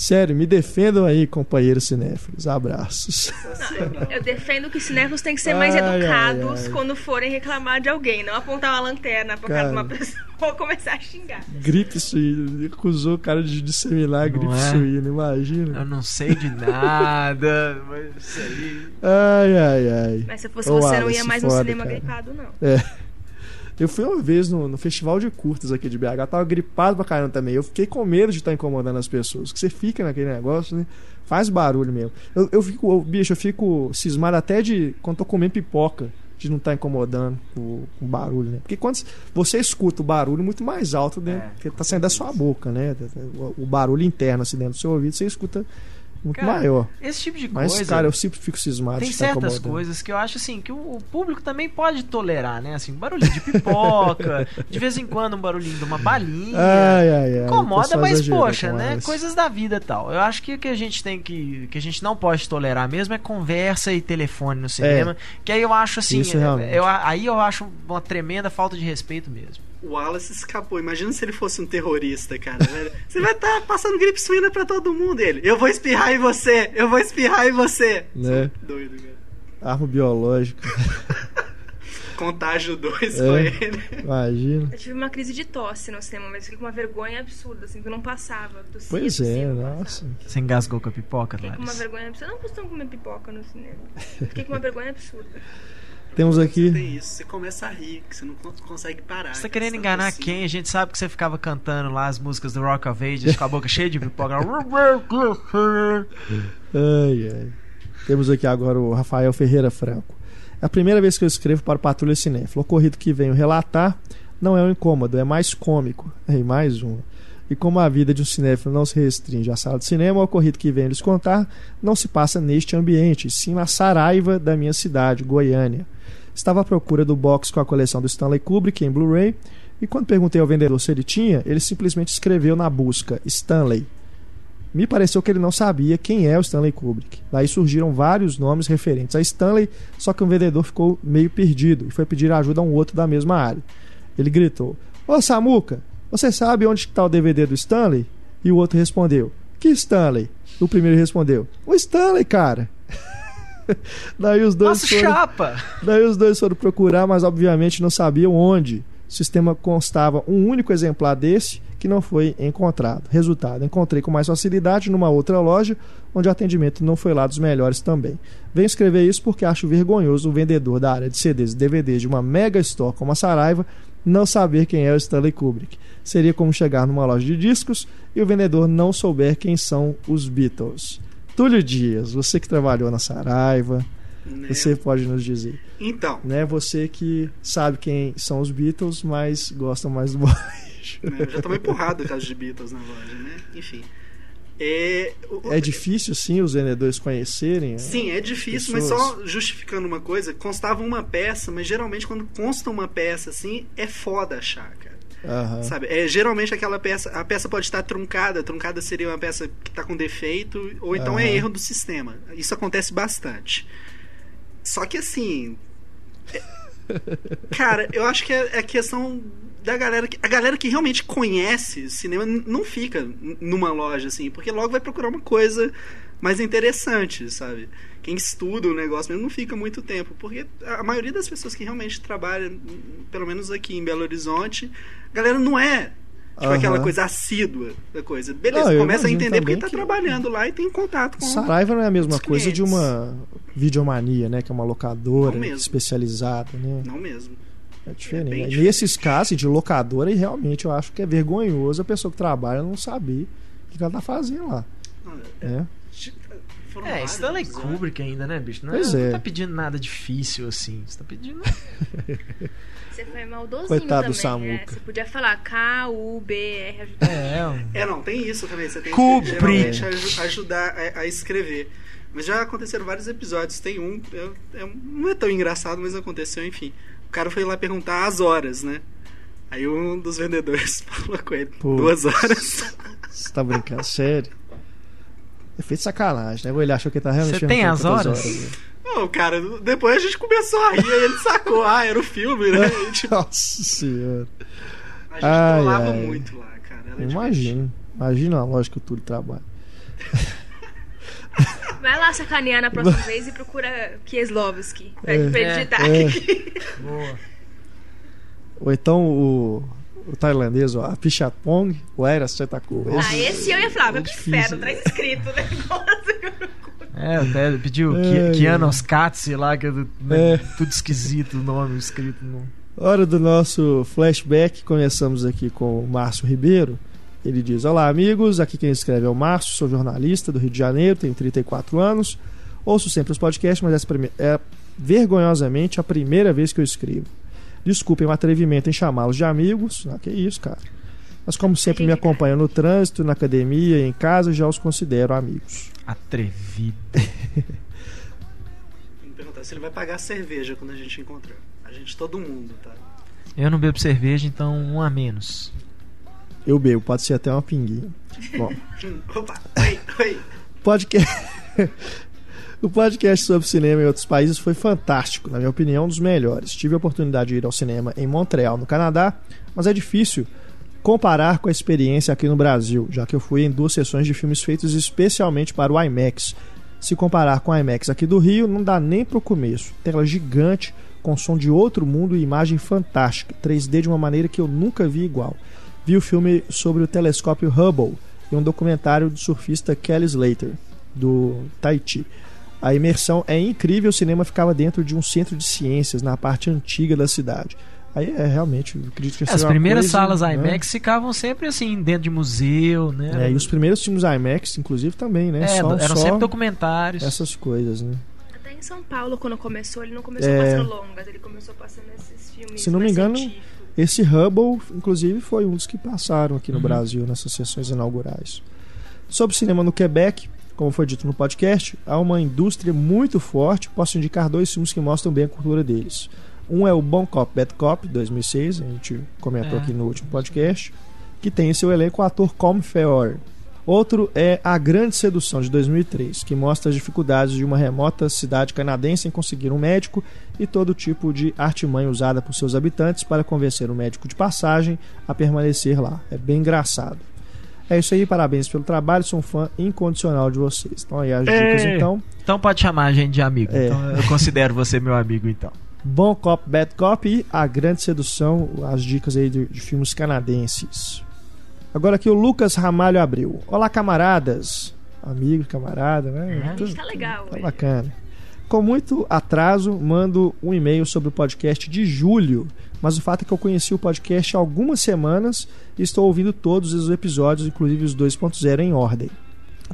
Sério, me defendam aí, companheiros cinéfilos. Abraços. Não, eu defendo que cinéfilos têm que ser mais ai, educados ai, ai. quando forem reclamar de alguém, não apontar uma lanterna pra cara de uma pessoa ou começar a xingar. Gripe suína. Acusou o cara de disseminar a gripe é? suína, imagina. Eu não sei de nada, mas isso aí. Ai, ai, ai. Mas se fosse Ô, você, Alice, não ia mais foda, no cinema cara. gripado, não. É. Eu fui uma vez no, no, festival de curtas aqui de BH, tava gripado pra caramba também. Eu fiquei com medo de estar tá incomodando as pessoas. Que você fica naquele negócio, né? Faz barulho mesmo. Eu, eu fico, eu, bicho, eu fico cismado até de quando tô comendo pipoca, de não estar tá incomodando com, o barulho, né? Porque quando você escuta o barulho muito mais alto, né? É, que tá saindo da sua boca, né? O, o barulho interno assim dentro do seu ouvido, você escuta muito cara, maior. Esse tipo de Mas, coisa. cara, eu sempre fico cismado. Tem certas coisas que eu acho assim que o público também pode tolerar, né? Assim, barulhinho de pipoca, de vez em quando um barulhinho de uma balinha. Ai, ai, ai, incomoda, mas poxa, né? Coisas da vida e tal. Eu acho que o que a gente tem que. que a gente não pode tolerar mesmo é conversa e telefone no cinema. É. Que aí eu acho assim. É, eu, aí eu acho uma tremenda falta de respeito mesmo o Wallace escapou. Imagina se ele fosse um terrorista, cara. Você vai estar tá passando gripe suína pra todo mundo. Ele, eu vou espirrar em você, eu vou espirrar em você. Né? Doido, cara. Arma biológica. Contágio 2 é, foi ele. Imagina. Eu tive uma crise de tosse no cinema, mas fiquei com uma vergonha absurda, assim, que eu não passava. Tossia, pois tossia, é, nossa. Você engasgou com a pipoca, Fiquei com uma vergonha absurda. Eu não costumo comer pipoca no cinema. Fiquei com uma vergonha absurda. Temos aqui. Você tem isso, você começa a rir, que você não consegue parar. Você tá querendo enganar assim. quem? A gente sabe que você ficava cantando lá as músicas do Rock of Ages com a boca cheia de pipoca. ai, ai. Temos aqui agora o Rafael Ferreira Franco. É a primeira vez que eu escrevo para o Patrulha Cinéfilo. O ocorrido que venho relatar não é um incômodo, é mais cômico. É mais um. E como a vida de um cinéfilo não se restringe à sala de cinema, o ocorrido que venho lhes contar não se passa neste ambiente, sim na Saraiva da minha cidade, Goiânia. Estava à procura do box com a coleção do Stanley Kubrick em Blu-ray e quando perguntei ao vendedor se ele tinha, ele simplesmente escreveu na busca Stanley. Me pareceu que ele não sabia quem é o Stanley Kubrick. Daí surgiram vários nomes referentes a Stanley, só que o vendedor ficou meio perdido e foi pedir ajuda a um outro da mesma área. Ele gritou: Ô Samuca, você sabe onde está o DVD do Stanley? E o outro respondeu: Que Stanley? O primeiro respondeu: O Stanley, cara. daí os dois Nossa, foram, chapa! Daí os dois foram procurar, mas obviamente não sabiam onde. O sistema constava um único exemplar desse que não foi encontrado. Resultado: encontrei com mais facilidade numa outra loja, onde o atendimento não foi lá dos melhores também. Venho escrever isso porque acho vergonhoso o vendedor da área de CDs e DVDs de uma mega store como a Saraiva não saber quem é o Stanley Kubrick. Seria como chegar numa loja de discos e o vendedor não souber quem são os Beatles. Túlio Dias, você que trabalhou na Saraiva, né? você pode nos dizer. Então. Né, você que sabe quem são os Beatles, mas gosta mais do Né, eu já tomei porrada por causa de Beatles na loja, né? Enfim. É, o, é difícil, sim, os vendedores conhecerem? Sim, é difícil, pessoas. mas só justificando uma coisa, constava uma peça, mas geralmente quando consta uma peça assim, é foda achar, cara. Uhum. Sabe? É, geralmente aquela peça, a peça pode estar truncada, truncada seria uma peça que está com defeito, ou então uhum. é erro do sistema. Isso acontece bastante. Só que assim. É... cara, eu acho que é, é questão da galera que, a galera que realmente conhece cinema não fica numa loja assim, porque logo vai procurar uma coisa mais interessante, sabe? Quem estuda o negócio mesmo não fica muito tempo, porque a maioria das pessoas que realmente trabalham, pelo menos aqui em Belo Horizonte, a galera não é Tipo, uhum. aquela coisa assídua da coisa. Beleza, não, começa a entender porque tá que... trabalhando lá e tem contato com Saraiva não é a mesma coisa de uma videomania, né? Que é uma locadora especializada, né? Não mesmo. É diferente. É Nesses casos de locadora, realmente eu acho que é vergonhoso a pessoa que trabalha não saber o que ela tá fazendo lá. É. é. É, Stanley Kubrick ainda, né, bicho? Não, pois é. não tá pedindo nada difícil assim. Você tá pedindo. Você foi maldosinho Coitado também, do Samuca. É. Você podia falar K-U-B-R. É, é, não, tem isso também. Você tem Kubrick. que geralmente ajudar a, a escrever. Mas já aconteceram vários episódios. Tem um, é, é, não é tão engraçado, mas aconteceu, enfim. O cara foi lá perguntar as horas, né? Aí um dos vendedores falou com ele, Pô, duas horas. Você tá brincando, sério? É feito sacanagem, né? Ele achou que tá realmente Você tem as horas? horas né? Não, cara, depois a gente começou a rir, aí ele sacou, ah, era o filme, né? tipo, Nossa senhora. A gente ai, ai. muito lá, cara. Imagina. Imagina a loja que o Túlio trabalha. Vai lá sacanear na próxima vez e procura Kieslowski. Pede é, pra ele digitar é. aqui. Boa. Ou então o, o tailandês, ó, a Pichapong, o Era Setaku. Ah, esse eu ia falar, vai pro inferno, traz escrito o negócio. É, até pediu é, Kianos Katsi lá, que é, do, né, é, tudo esquisito o nome escrito. No... Hora do nosso flashback, começamos aqui com o Márcio Ribeiro. Ele diz: Olá, amigos. Aqui quem escreve é o Márcio, sou jornalista do Rio de Janeiro, tenho 34 anos. Ouço sempre os podcasts, mas essa é vergonhosamente a primeira vez que eu escrevo. Desculpem o atrevimento em chamá-los de amigos. Ah, que isso, cara. Mas como sempre me acompanham no trânsito, na academia e em casa, já os considero amigos. Atrevido. me perguntar se ele vai pagar cerveja quando a gente encontrar. A gente, todo mundo, tá? Eu não bebo cerveja, então um a menos. Eu bebo, pode ser até uma pinguinha. Bom. Opa, oi, oi. Podcast. O podcast sobre cinema em outros países foi fantástico, na minha opinião, um dos melhores. Tive a oportunidade de ir ao cinema em Montreal, no Canadá, mas é difícil comparar com a experiência aqui no Brasil, já que eu fui em duas sessões de filmes feitos especialmente para o IMAX. Se comparar com o IMAX aqui do Rio, não dá nem para o começo. Tela gigante, com som de outro mundo e imagem fantástica, 3D de uma maneira que eu nunca vi igual vi o filme sobre o telescópio Hubble e um documentário do surfista Kelly Slater, do Tahiti. A imersão é incrível, o cinema ficava dentro de um centro de ciências, na parte antiga da cidade. Aí é realmente, acredito que As primeiras coisa, salas né? IMAX ficavam sempre assim, dentro de museu, né? É, e os primeiros filmes IMAX, inclusive, também, né? É, só, eram só sempre documentários. Essas coisas, né? Até em São Paulo, quando começou, ele não começou é... passando longas, ele começou passando esses filmes. Se não me engano, científicos. Esse Hubble, inclusive, foi um dos que passaram aqui no uhum. Brasil nessas sessões inaugurais. Sobre cinema no Quebec, como foi dito no podcast, há uma indústria muito forte. Posso indicar dois filmes que mostram bem a cultura deles. Um é o Bon Cop, Bad Cop, 2006, a gente comentou é. aqui no último podcast, que tem em seu elenco o ator Colm Feore, Outro é A Grande Sedução, de 2003, que mostra as dificuldades de uma remota cidade canadense em conseguir um médico e todo tipo de artimanha usada por seus habitantes para convencer o médico de passagem a permanecer lá. É bem engraçado. É isso aí, parabéns pelo trabalho, sou um fã incondicional de vocês. Então aí as dicas então. Então pode chamar a gente de amigo. É. Então eu considero você meu amigo então. Bom Cop, Bad Cop e A Grande Sedução, as dicas aí de, de filmes canadenses. Agora aqui o Lucas Ramalho abriu. Olá, camaradas. Amigo, camarada, né? É. Tá legal. Tá bacana. Com muito atraso, mando um e-mail sobre o podcast de julho, mas o fato é que eu conheci o podcast há algumas semanas e estou ouvindo todos os episódios, inclusive os 2.0 em ordem.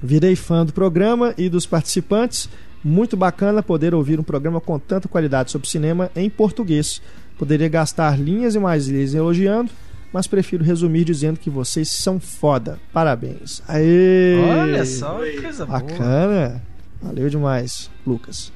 Virei fã do programa e dos participantes. Muito bacana poder ouvir um programa com tanta qualidade sobre cinema em português. Poderia gastar linhas e mais linhas elogiando, mas prefiro resumir dizendo que vocês são foda. Parabéns. Aê! Olha só, que coisa Bacana. Boa. Valeu demais, Lucas.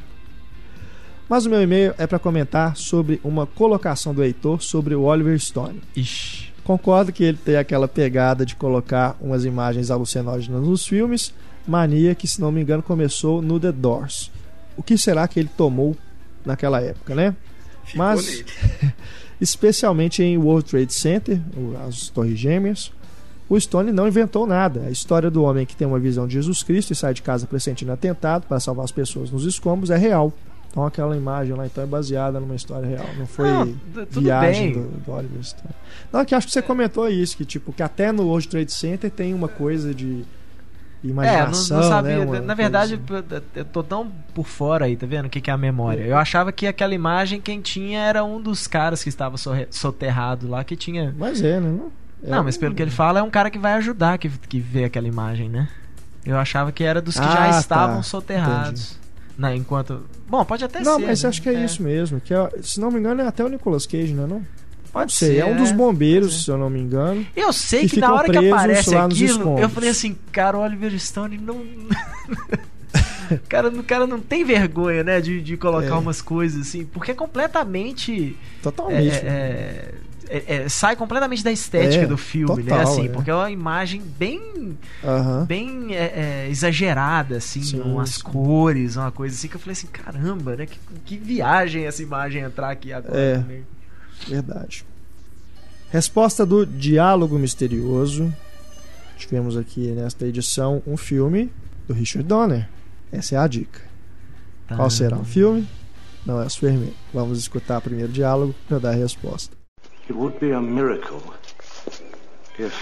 Mas o meu e-mail é para comentar sobre uma colocação do Heitor sobre o Oliver Stone. Ixi. Concordo que ele tem aquela pegada de colocar umas imagens alucinógenas nos filmes, mania que, se não me engano, começou no The Doors. O que será que ele tomou naquela época, né? Ficou Mas especialmente em World Trade Center, as Torres Gêmeas. O Stone não inventou nada. A história do homem que tem uma visão de Jesus Cristo e sai de casa pressentindo atentado para salvar as pessoas nos escombros é real. Então aquela imagem lá então é baseada numa história real, não foi viagem do, do, Oliver Stone. Não, que acho que você comentou isso, que tipo, que até no World Trade Center tem uma coisa de imaginação, é, não, não sabia. Né, na verdade, coisa. eu tô tão por fora aí, tá vendo? O que, que é a memória? Eu achava que aquela imagem quem tinha era um dos caras que estava soterrado lá, que tinha. Mas é, né? É não, mas pelo que ele fala, é um cara que vai ajudar que, que vê aquela imagem, né? Eu achava que era dos que ah, já tá. estavam tá. soterrados. Né, enquanto. Bom, pode até não, ser. Não, mas né? acho que é, é, isso mesmo. Que é, se não me engano, é até o Nicolas Cage, não é? Não? Pode ser. É um dos bombeiros, se eu não me engano. Eu sei que, na hora que aparece aquilo, eu falei assim, cara, o Oliver Stone não. cara, o cara não tem vergonha, né, de, de colocar é. umas coisas assim, porque é completamente. Totalmente. É, é, é, é, sai completamente da estética é, do filme, né, total, né? Assim, porque é uma imagem bem, bem exagerada, assim, sim, umas sim. cores, uma coisa assim que eu falei assim, caramba, né? Que, que viagem essa imagem entrar aqui agora. É. Né? Verdade. Resposta do Diálogo Misterioso. Tivemos aqui nesta edição um filme do Richard Donner. Essa é a dica. Tá. Qual será o filme? Não é o Superman. Vamos escutar primeiro o diálogo para dar a resposta. It would be a miracle if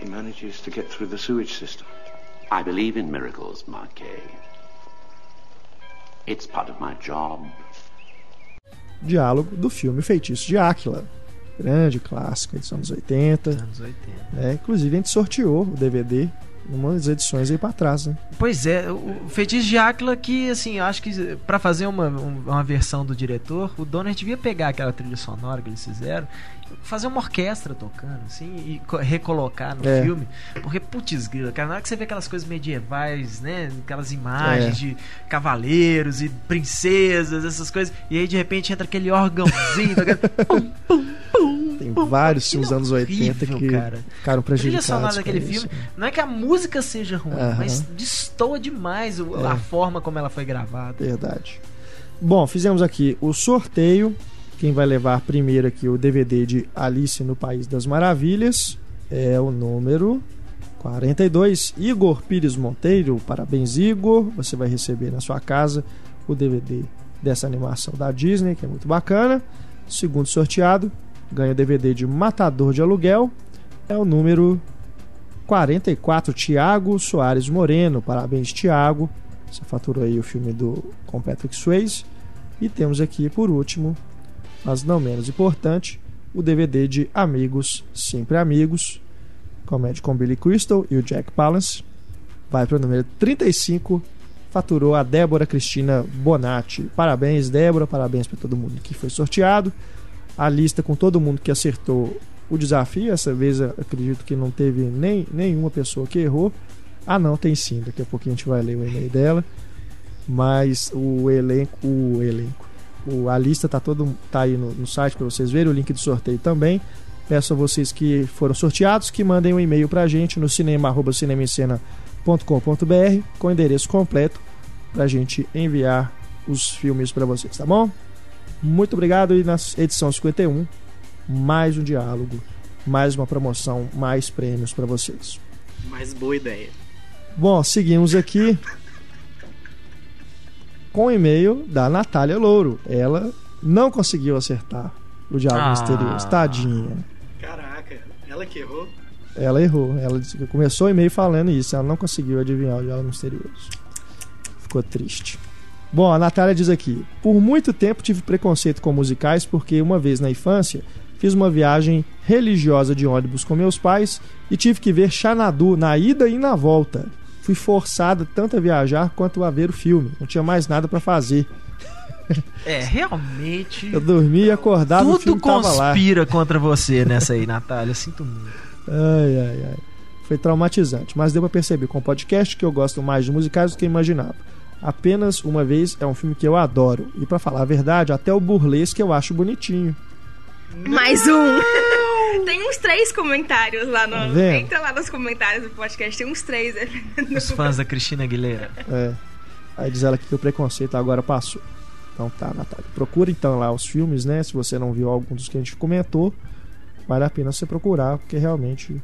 he manages to get through the sewage system. I believe in miracles, Marquet. It's part of my job diálogo do filme Feitiço de Áquila. Grande clássico, dos 80. Anos 80. É, inclusive a gente sorteou o DVD umas edições aí para trás, né? Pois é, o Feitiço de Áquila que, assim, eu acho que para fazer uma, uma versão do diretor, o Donner devia pegar aquela trilha sonora que eles fizeram fazer uma orquestra tocando, assim, e recolocar no é. filme. Porque, putz, cara, na hora que você vê aquelas coisas medievais, né? Aquelas imagens é. de cavaleiros e princesas, essas coisas, e aí de repente entra aquele órgãozinho, pum, pum, pum, Tem vários filmes anos 80 que cara. ficaram prejudicados. A trilha daquele filme, não é que a música seja ruim, uh -huh. mas destoa demais é. a forma como ela foi gravada. Verdade. Bom, fizemos aqui o sorteio quem vai levar primeiro aqui o DVD de Alice no País das Maravilhas é o número 42, Igor Pires Monteiro. Parabéns, Igor. Você vai receber na sua casa o DVD dessa animação da Disney, que é muito bacana. Segundo sorteado, ganha DVD de Matador de Aluguel. É o número 44, Tiago Soares Moreno. Parabéns, Tiago. Você faturou aí o filme do com Patrick Swayze. E temos aqui, por último, mas não menos importante, o DVD de Amigos, Sempre Amigos, comédia com Billy Crystal e o Jack Palance. Vai para o número 35, faturou a Débora Cristina Bonatti. Parabéns, Débora, parabéns para todo mundo que foi sorteado. A lista com todo mundo que acertou o desafio. Essa vez acredito que não teve nem nenhuma pessoa que errou. Ah, não, tem sim. Daqui a pouquinho a gente vai ler o e-mail dela. Mas o elenco, o elenco, o, a lista tá todo tá aí no, no site para vocês verem, o link do sorteio também. Peço a vocês que foram sorteados que mandem um e-mail para a gente no cinema@cinemascena.com.br com o endereço completo para a gente enviar os filmes para vocês, tá bom? Muito obrigado e na edição 51 mais um diálogo, mais uma promoção, mais prêmios para vocês. Mais boa ideia. Bom, seguimos aqui com o e-mail da Natália Louro. Ela não conseguiu acertar o Diálogo ah. Misterioso. Tadinha. Caraca, ela que errou? Ela errou. Ela começou o e-mail falando isso. Ela não conseguiu adivinhar o Diálogo Misterioso. Ficou triste. Bom, a Natália diz aqui: Por muito tempo tive preconceito com musicais porque uma vez na infância fiz uma viagem religiosa de ônibus com meus pais e tive que ver Xanadu na ida e na volta fui forçado tanto a viajar quanto a ver o filme. Não tinha mais nada para fazer. É, realmente. Eu dormi e acordava Tudo o filme conspira contra você nessa aí, Natália. Sinto muito. Ai, ai, ai. Foi traumatizante, mas deu pra perceber com o podcast que eu gosto mais de musicais do que imaginava. Apenas uma vez é um filme que eu adoro. E para falar a verdade, até o burlesque eu acho bonitinho. Mais um! Tem uns três comentários lá no. Tá entra lá nos comentários do podcast, tem uns três. Os fãs da Cristina Aguilera. É. Aí diz ela que o preconceito agora passou. Então tá, Natália. Procura então lá os filmes, né? Se você não viu algum dos que a gente comentou, vale a pena você procurar, porque realmente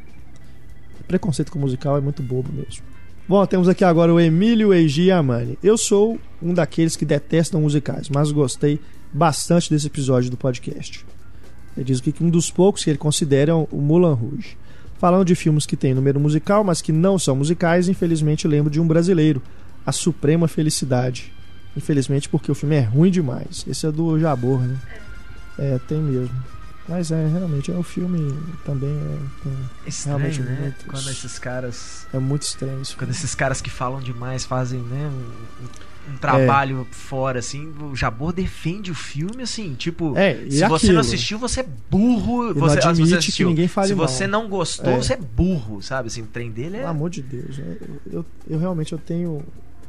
preconceito com musical é muito bobo mesmo. Bom, temos aqui agora o Emílio Eiji Amani. Eu sou um daqueles que detestam musicais, mas gostei bastante desse episódio do podcast. Ele diz que um dos poucos que ele considera é o Mulan Rouge. Falando de filmes que têm número musical, mas que não são musicais, infelizmente lembro de um brasileiro, A Suprema Felicidade. Infelizmente porque o filme é ruim demais. Esse é do Jabor, né? É, tem mesmo. Mas é, realmente, é um filme também é, estranho, realmente né? Muitos, quando esses caras... É muito estranho isso. Quando esses caras que falam demais fazem, né? Um, um trabalho é. fora, assim, o Jabor defende o filme, assim, tipo, é, se aquilo? você não assistiu, você é burro. Ele você, não admite você que ninguém fale Se mal. você não gostou, é. você é burro, sabe? Assim, o trem dele é... Pelo amor de Deus, eu, eu, eu realmente eu tenho...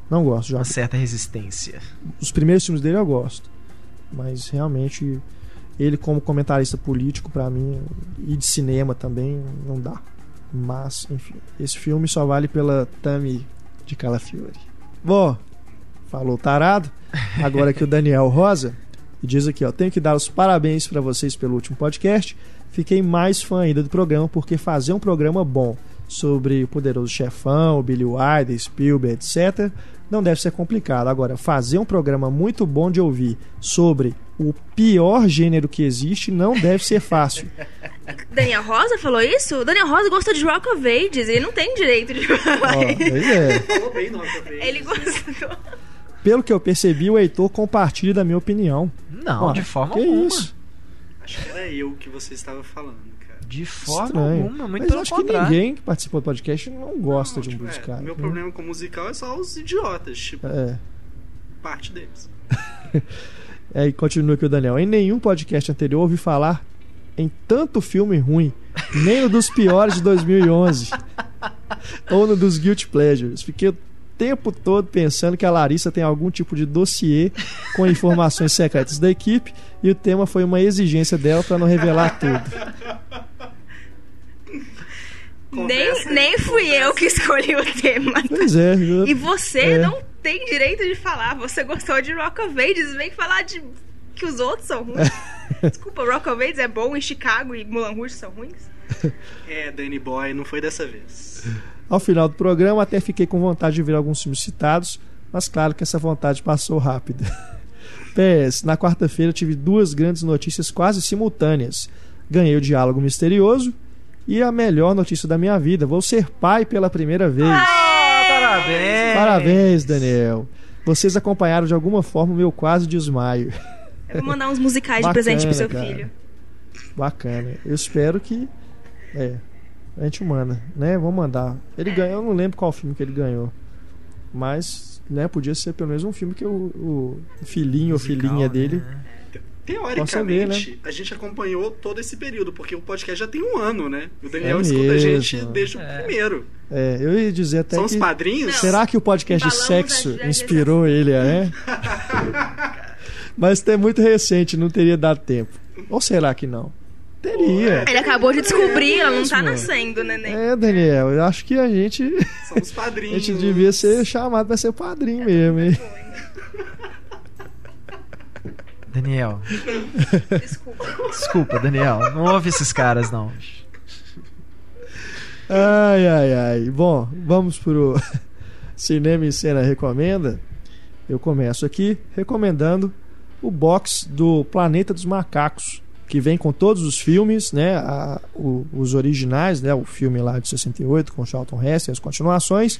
Não gosto de Uma certa resistência. Os primeiros filmes dele eu gosto. Mas realmente ele como comentarista político para mim e de cinema também não dá. Mas, enfim, esse filme só vale pela Tami de Calafiore. Bom, falou tarado. Agora que o Daniel Rosa diz aqui, ó, tenho que dar os parabéns para vocês pelo último podcast. Fiquei mais fã ainda do programa porque fazer um programa bom sobre o poderoso chefão, Billy Wilder, Spielberg, etc, não deve ser complicado. Agora, fazer um programa muito bom de ouvir sobre o pior gênero que existe não deve ser fácil. Daniel Rosa falou isso? Daniel Rosa gosta de Rock of Ages, ele não tem direito de falar. Oh, pois é. Falou bem no Rock of Ages. Ele gostou. Pelo que eu percebi, o Heitor compartilha da minha opinião. Não, de forma que alguma. isso? Acho que era eu que você estava falando, cara. De forma Estranho. alguma, muito Mas pelo acho contrário. que ninguém que participou do podcast não gosta Não, de um tipo, musical. é, meu né? problema com musical é só os idiotas, tipo, É. parte deles. Aí continua aqui o Daniel. Em nenhum podcast anterior ouvi falar em tanto filme ruim, nem no dos piores de 2011, ou no dos Guilty Pleasures. Fiquei o tempo todo pensando que a Larissa tem algum tipo de dossiê com informações secretas da equipe e o tema foi uma exigência dela para não revelar tudo. Nem, nem fui eu que escolhi o tema. Pois é. eu- E você É. não tem direito de falar. Você gostou de Rock of Ages, vem falar de que os outros são ruins. Desculpa, Rock of Ages é bom e Chicago e Mulan Rouge são ruins. É, Danny Boy, não foi dessa vez. Ao final do programa, até fiquei com vontade de ver alguns filmes citados, mas claro que essa vontade passou rápida. PS, na quarta-feira tive duas grandes notícias quase simultâneas. Ganhei o Diálogo Misterioso e a melhor notícia da minha vida: vou ser pai pela primeira vez. Ah, parabéns! Parabéns, Daniel. Vocês acompanharam de alguma forma o meu quase desmaio. Eu vou mandar uns musicais de Bacana, presente pro seu cara. filho. Bacana. Eu espero que. É. A gente manda, né? Vamos mandar. Ele ganhou, eu não lembro qual filme que ele ganhou. Mas, né, podia ser pelo menos um filme que o, o filhinho ou filhinha né? dele. Teoricamente, ver, a gente acompanhou todo esse período, porque o podcast já tem um ano, né? O Daniel É escuta a gente mesmo. desde o É. primeiro. É, eu ia dizer até São os que. padrinhos? Não. Será que o podcast de sexo a- a- inspirou ele a, é? Mas é muito recente, não teria dado tempo. Ou será que não? Teria. Ele acabou de descobrir, ela não tá mesmo. nascendo, neném. É, Daniel, eu acho que a gente, São os a padrinhos. gente devia ser chamado pra ser padrinho mesmo, hein? Daniel, Desculpa. desculpa, Daniel. Não ouve esses caras, não. Ai, ai, ai. Bom, vamos pro Cinema em Cena Recomenda. Eu começo aqui recomendando o box do Planeta dos Macacos, que vem com todos os filmes, né? a- o- os originais, né? O filme lá de 68 com Charlton Heston, as continuações.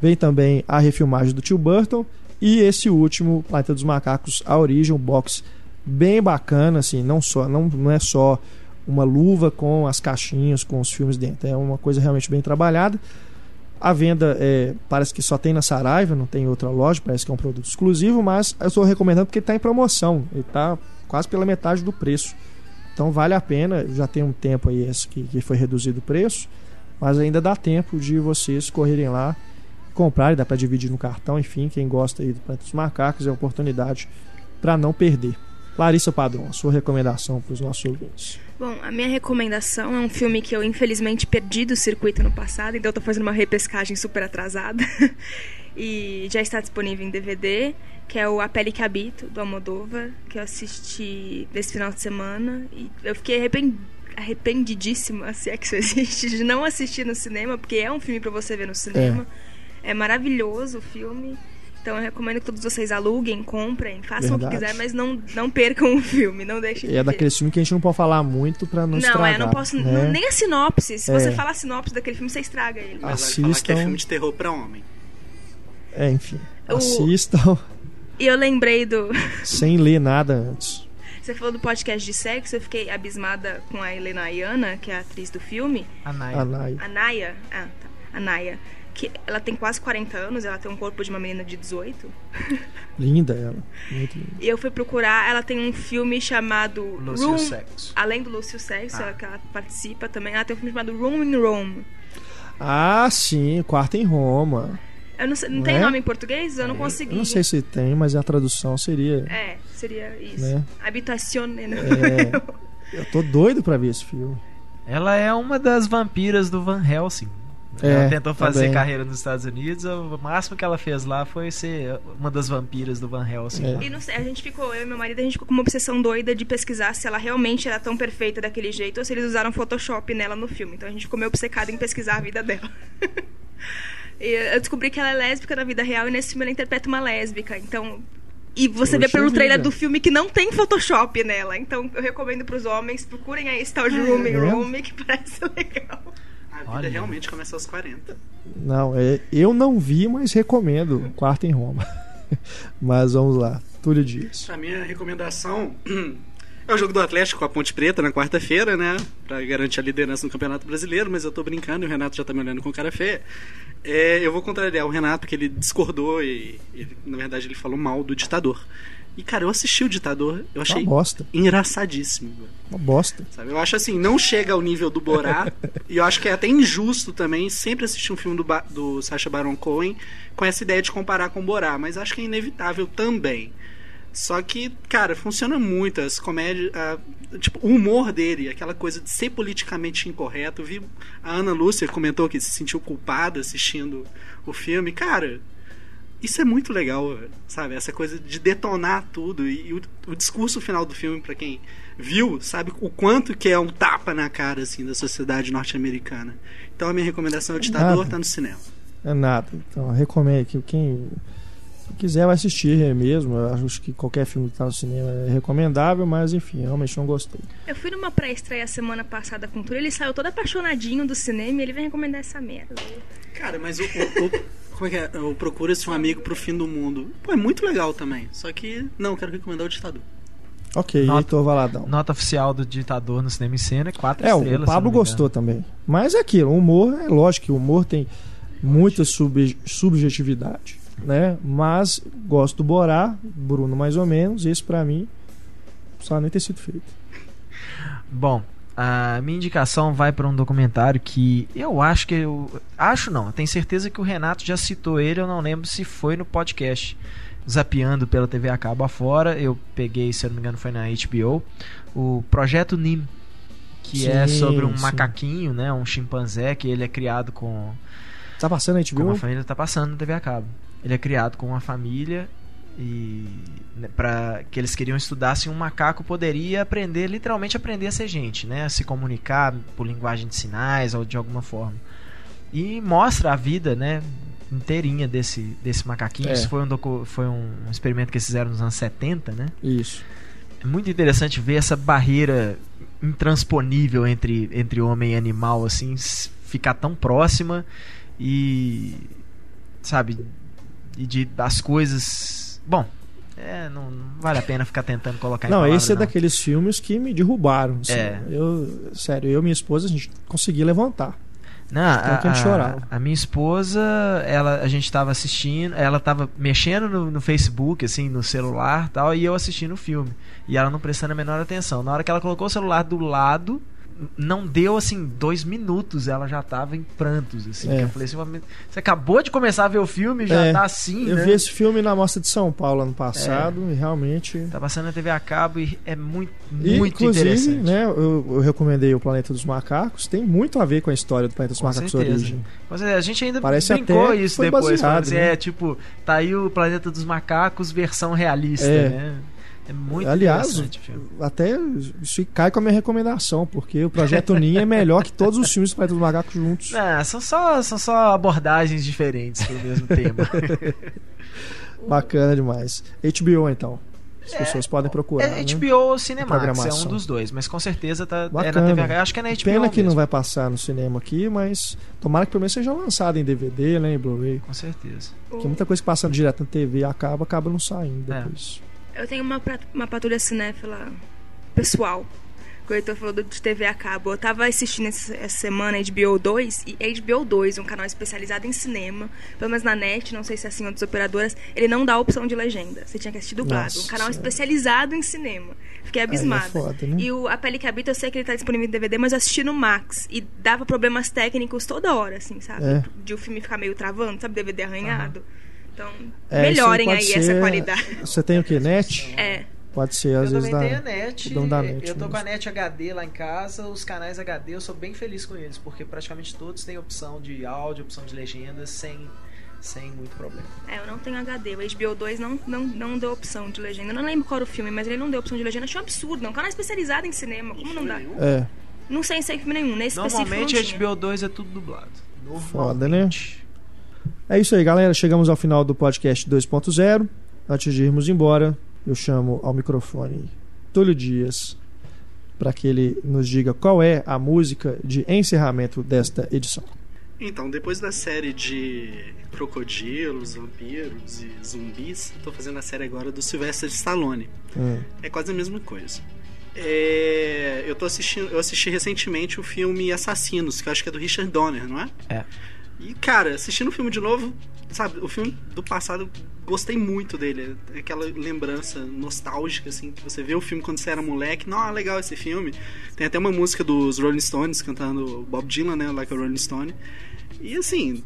Vem também a refilmagem do Tio Burton e esse último, Planeta dos Macacos, a origem, um box bem bacana, assim, não só não, não é só uma luva com as caixinhas, com os filmes dentro. É uma coisa realmente bem trabalhada. A venda é, parece que só tem na Saraiva, não tem em outra loja, parece que é um produto exclusivo, mas eu estou recomendando porque está em promoção. Ele está quase pela metade do preço. Então vale a pena, já tem um tempo aí esse que, que foi reduzido o preço, mas ainda dá tempo de vocês correrem lá, comprarem, dá para dividir no cartão, enfim, quem gosta aí do Planeta dos Macacos é uma oportunidade para não perder. Larissa Padrão, a sua recomendação para os nossos ouvintes. Bom, a minha recomendação é um filme que eu infelizmente perdi do circuito no passado, então eu tô fazendo uma repescagem super atrasada. e já está disponível em DVD, que é o A Pele que Habito, do Almodóvar, que eu assisti nesse final de semana. E eu fiquei arrepen- arrependidíssima, se é que isso existe, de não assistir no cinema, porque é um filme para você ver no cinema. É. maravilhoso o filme. Então eu recomendo que todos vocês aluguem, comprem, façam Verdade. o que quiser, mas não, não percam o filme, não deixem de É daquele filme que a gente não pode falar muito pra não, não estragar. Não, é, não posso. Né? Não, nem a sinopse. Se é. você fala a sinopse daquele filme, você estraga ele. Mas Assistam. Falar que é filme de terror pra homem. É, enfim. O... Assistam. E eu lembrei do. Sem ler nada antes. Você falou do podcast de sexo, eu fiquei abismada com a Helena Ayana, que é a atriz do filme. Anaya. Anaya. Anaya. Ah, tá. Anaya que ela tem quase 40 anos, ela tem um corpo de uma menina de 18. Linda ela, muito linda. E eu fui procurar, ela tem um filme chamado Lúcio Room, Sexo. Além do Lúcio Sexo, ah. ela, que ela participa também, ela tem um filme chamado Room in Rome. Ah, sim, Quarto em Roma. Eu não, sei, não, não tem é? nome em português? Eu não consegui. Eu não sei se tem, mas a tradução seria. É, seria isso. Né? Né? É, eu tô doido pra ver esse filme. Ela é uma das vampiras do Van Helsing. É, ela tentou fazer também. carreira nos Estados Unidos, o máximo que ela fez lá foi ser uma das vampiras do Van Helsing. É. E sei, a gente ficou, eu e meu marido, a gente ficou com uma obsessão doida de pesquisar se ela realmente era tão perfeita daquele jeito ou se eles usaram Photoshop nela no filme. Então a gente ficou meio obcecado em pesquisar a vida dela. e eu descobri que ela é lésbica na vida real e nesse filme ela interpreta uma lésbica. Então e você Poxa vê pelo trailer vida. do filme que não tem Photoshop nela. Então eu recomendo para os homens, procurem aí esse tal de Room in Rome, que parece legal. A vida Olha. realmente começa aos 40. Não, é, eu não vi, mas recomendo. Quarto em Roma. mas vamos lá. Túlio Dias. A minha recomendação é o jogo do Atlético com a Ponte Preta na quarta-feira, né? Pra garantir a liderança no Campeonato Brasileiro, mas eu tô brincando e o Renato já tá me olhando com cara feia. É, eu vou contrariar o Renato porque ele discordou e, ele, na verdade, ele falou mal do ditador. E, cara, eu assisti o Ditador, eu achei engraçadíssimo. Uma bosta. Sabe? Eu acho assim, não chega ao nível do Borá, e eu acho que é até injusto também sempre assistir um filme do, ba do Sacha Baron Cohen com essa ideia de comparar com o Borá, mas acho que é inevitável também. Só que, cara, funciona muito. As comédias. tipo, o humor dele, aquela coisa de ser politicamente incorreto. Eu vi a Ana Lúcia comentou que se sentiu culpada assistindo o filme. Cara, isso é muito legal, sabe? Essa coisa de detonar tudo. E, o, o, discurso final do filme, para quem viu, sabe o quanto que é um tapa na cara assim da sociedade norte-americana. Então a minha recomendação é o Ditador, nada. tá no cinema. É nada. Então recomendo que quem quiser vai assistir mesmo. Eu acho que qualquer filme que tá no cinema é recomendável, mas enfim, realmente não gostei. Eu fui numa pré-estreia semana passada com o Túlio, ele saiu todo apaixonadinho do cinema e ele vem recomendar essa merda. Cara, mas o, o, o como é que é? Eu Procura-se um amigo pro fim do mundo. Pô, é muito legal também. Só que, não, quero recomendar o Ditador. Ok, nota, Heitor Valadão. Nota oficial do Ditador no cinema em cena, quatro é, estrelas. o Pablo gostou também. Mas é aquilo, o humor, é lógico que o humor tem muita sub, subjetividade, né? Mas gosto do Borá, Bruno mais ou menos, esse para mim só nem ter sido feito. Bom, a minha indicação vai para um documentário que eu acho que eu acho não, tenho certeza que o Renato já citou ele, eu não lembro se foi no podcast zapeando pela TV a cabo afora, eu peguei, se eu não me engano, foi na HBO, o Projeto Nim, que é sim, é sobre um sim. macaquinho, né, um chimpanzé que ele é criado com Tá passando a HBO? Com uma família tá passando na TV a cabo. Ele é criado com uma família e né, para que eles queriam estudar se um macaco poderia aprender literalmente aprender a ser gente, né, a se comunicar por linguagem de sinais ou de alguma forma. E mostra a vida, né, inteirinha desse desse macaquinho. É. Isso foi um docu, foi um, experimento que eles fizeram nos anos 70, né? Isso. É muito interessante ver essa barreira intransponível entre entre homem e animal assim, ficar tão próxima e sabe, e de das coisas Bom, é, não, não, vale a pena ficar tentando colocar não, em esse é não. daqueles filmes que me derrubaram. Assim. É. Eu, sério, eu e minha esposa, a gente conseguia levantar. Não, a, a, a, minha esposa, ela, a gente estava assistindo, ela estava mexendo no, no, Facebook, assim, no celular tal, e eu assistindo o filme. E ela não prestando a menor atenção. Na hora que ela colocou o celular do lado, não deu assim dois minutos, ela já tava em prantos, assim. É. Eu falei assim, você acabou de começar a ver o filme, já é. tá assim, Eu né? vi esse filme na Mostra de São Paulo ano passado é. e realmente... Tá passando na TV a cabo e é muito, e, muito inclusive, interessante. né, eu, eu, recomendei o Planeta dos Macacos, tem muito a ver com a história do Planeta dos com Macacos certeza. Origem. A gente ainda Parece brincou até isso depois, baseado, assim, né? é tipo, tá aí o Planeta dos Macacos versão realista, é. né? É muito Aliás, até isso cai com a minha recomendação, porque o Projeto Ninha é melhor que todos os filmes do Planeta dos Macacos juntos. Não, são só, são só abordagens diferentes pro mesmo tema. Bacana demais. HBO, então. As pessoas é, podem procurar. É HBO né? ou Cinemax, é um dos dois, mas com certeza tá, é na TV Acho que é na HBO. Pena que mesmo. não vai passar no cinema aqui, mas tomara que pelo menos seja lançado em DVD, né, em Blu-ray. Com certeza. Porque muita coisa que passa direto na TV acaba, acaba não saindo é. Eu tenho uma, uma patrulha cinéfila pessoal o Heitor falou de TV a cabo. Eu tava assistindo essa semana HBO 2 e HBO 2, um canal especializado em cinema, pelo menos na net, não sei se é assim outras operadoras, ele não dá opção de legenda. Você tinha que assistir dublado. Nossa, um canal especializado em cinema. Fiquei abismada. É foda, né? E o A Pele que Habita, eu sei que ele tá disponível em DVD, mas eu assisti no Max e dava problemas técnicos toda hora, assim, sabe? É. De o filme ficar meio travando, sabe? DVD arranhado. Uhum. Então, é, melhorem aí ser... essa qualidade. Você tem o que? Net? É. Pode ser, às eu vezes. Eu também tenho a net. Da net eu tô mesmo. com a net HD lá em casa. Os canais HD eu sou bem feliz com eles, porque praticamente todos têm opção de áudio, opção de legenda, sem, sem muito problema. É, eu não tenho HD. O HBO 2 não, não, não deu opção de legenda. Eu não lembro qual era o filme, mas ele não deu opção de legenda. Achei um absurdo. É um canal especializado em cinema. Como não dá? É. Não sei sem filme nenhum. Nesse Normalmente HBO 2 é tudo dublado. Foda, né? É isso aí, galera. Chegamos ao final do podcast 2.0. Antes de irmos embora, eu chamo ao microfone Túlio Dias para que ele nos diga qual é a música de encerramento desta edição. Então, depois da série de crocodilos, vampiros e zumbis, estou fazendo a série agora do Sylvester Stallone. Hum. É quase a mesma coisa. É, eu tô assistindo, eu assisti recentemente o filme Assassinos, que eu acho que é do Richard Donner, não é? É. E cara, assistindo o filme de novo, sabe, o filme do passado gostei muito dele. É aquela lembrança nostálgica, assim, que você vê o filme quando você era moleque. Não, legal esse filme. Tem até uma música dos Rolling Stones cantando Bob Dylan, né? Like a Rolling Stone. E assim,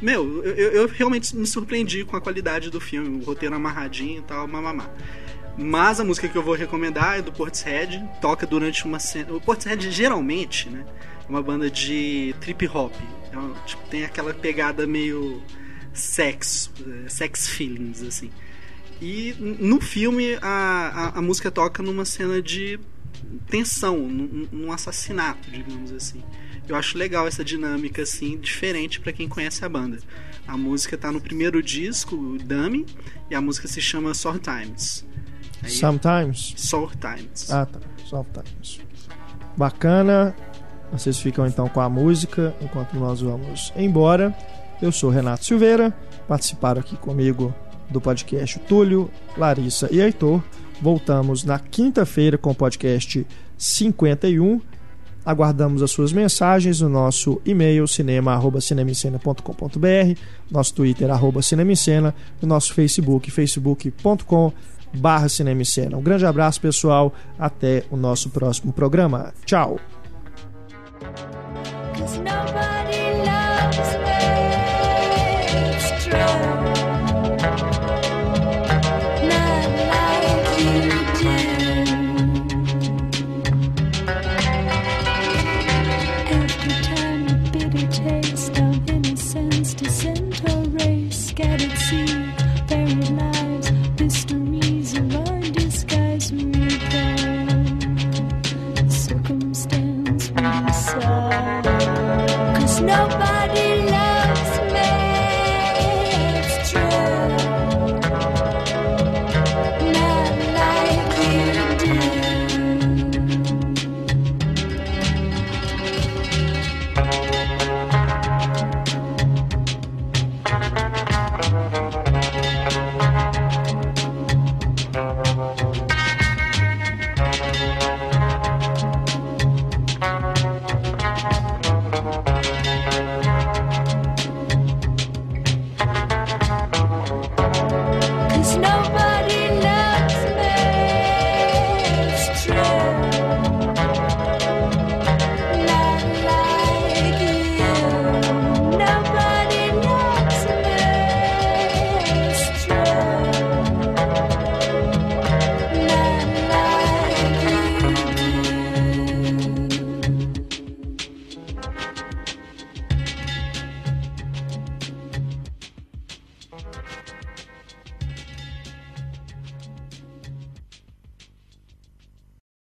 meu, eu, eu realmente me surpreendi com a qualidade do filme, o roteiro amarradinho e tal, mamamá. Mas a música que eu vou recomendar é do Portishead, toca durante uma cena. O Portishead geralmente, né? Uma banda de trip hop. É tipo, tem aquela pegada meio sex, sex feelings, assim. E no filme a, a, a música toca numa cena de tensão, num, num, assassinato, digamos assim. Eu acho legal essa dinâmica assim, diferente para quem conhece a banda. A música tá no primeiro disco, o Dummy, e a música se chama Sour Times. Aí, Sometimes? Sour Times. Ah, tá. Sour Times. Bacana. Vocês ficam então com a música enquanto nós vamos embora. Eu sou Renato Silveira, participaram aqui comigo do podcast Túlio, Larissa e Heitor. Voltamos na quinta-feira com o podcast 51. Aguardamos as suas mensagens no nosso e-mail cinema@cinemicena.com.br, nosso Twitter arroba e nosso Facebook facebook.com barra. Um grande abraço pessoal, até o nosso próximo programa. Tchau. Cause no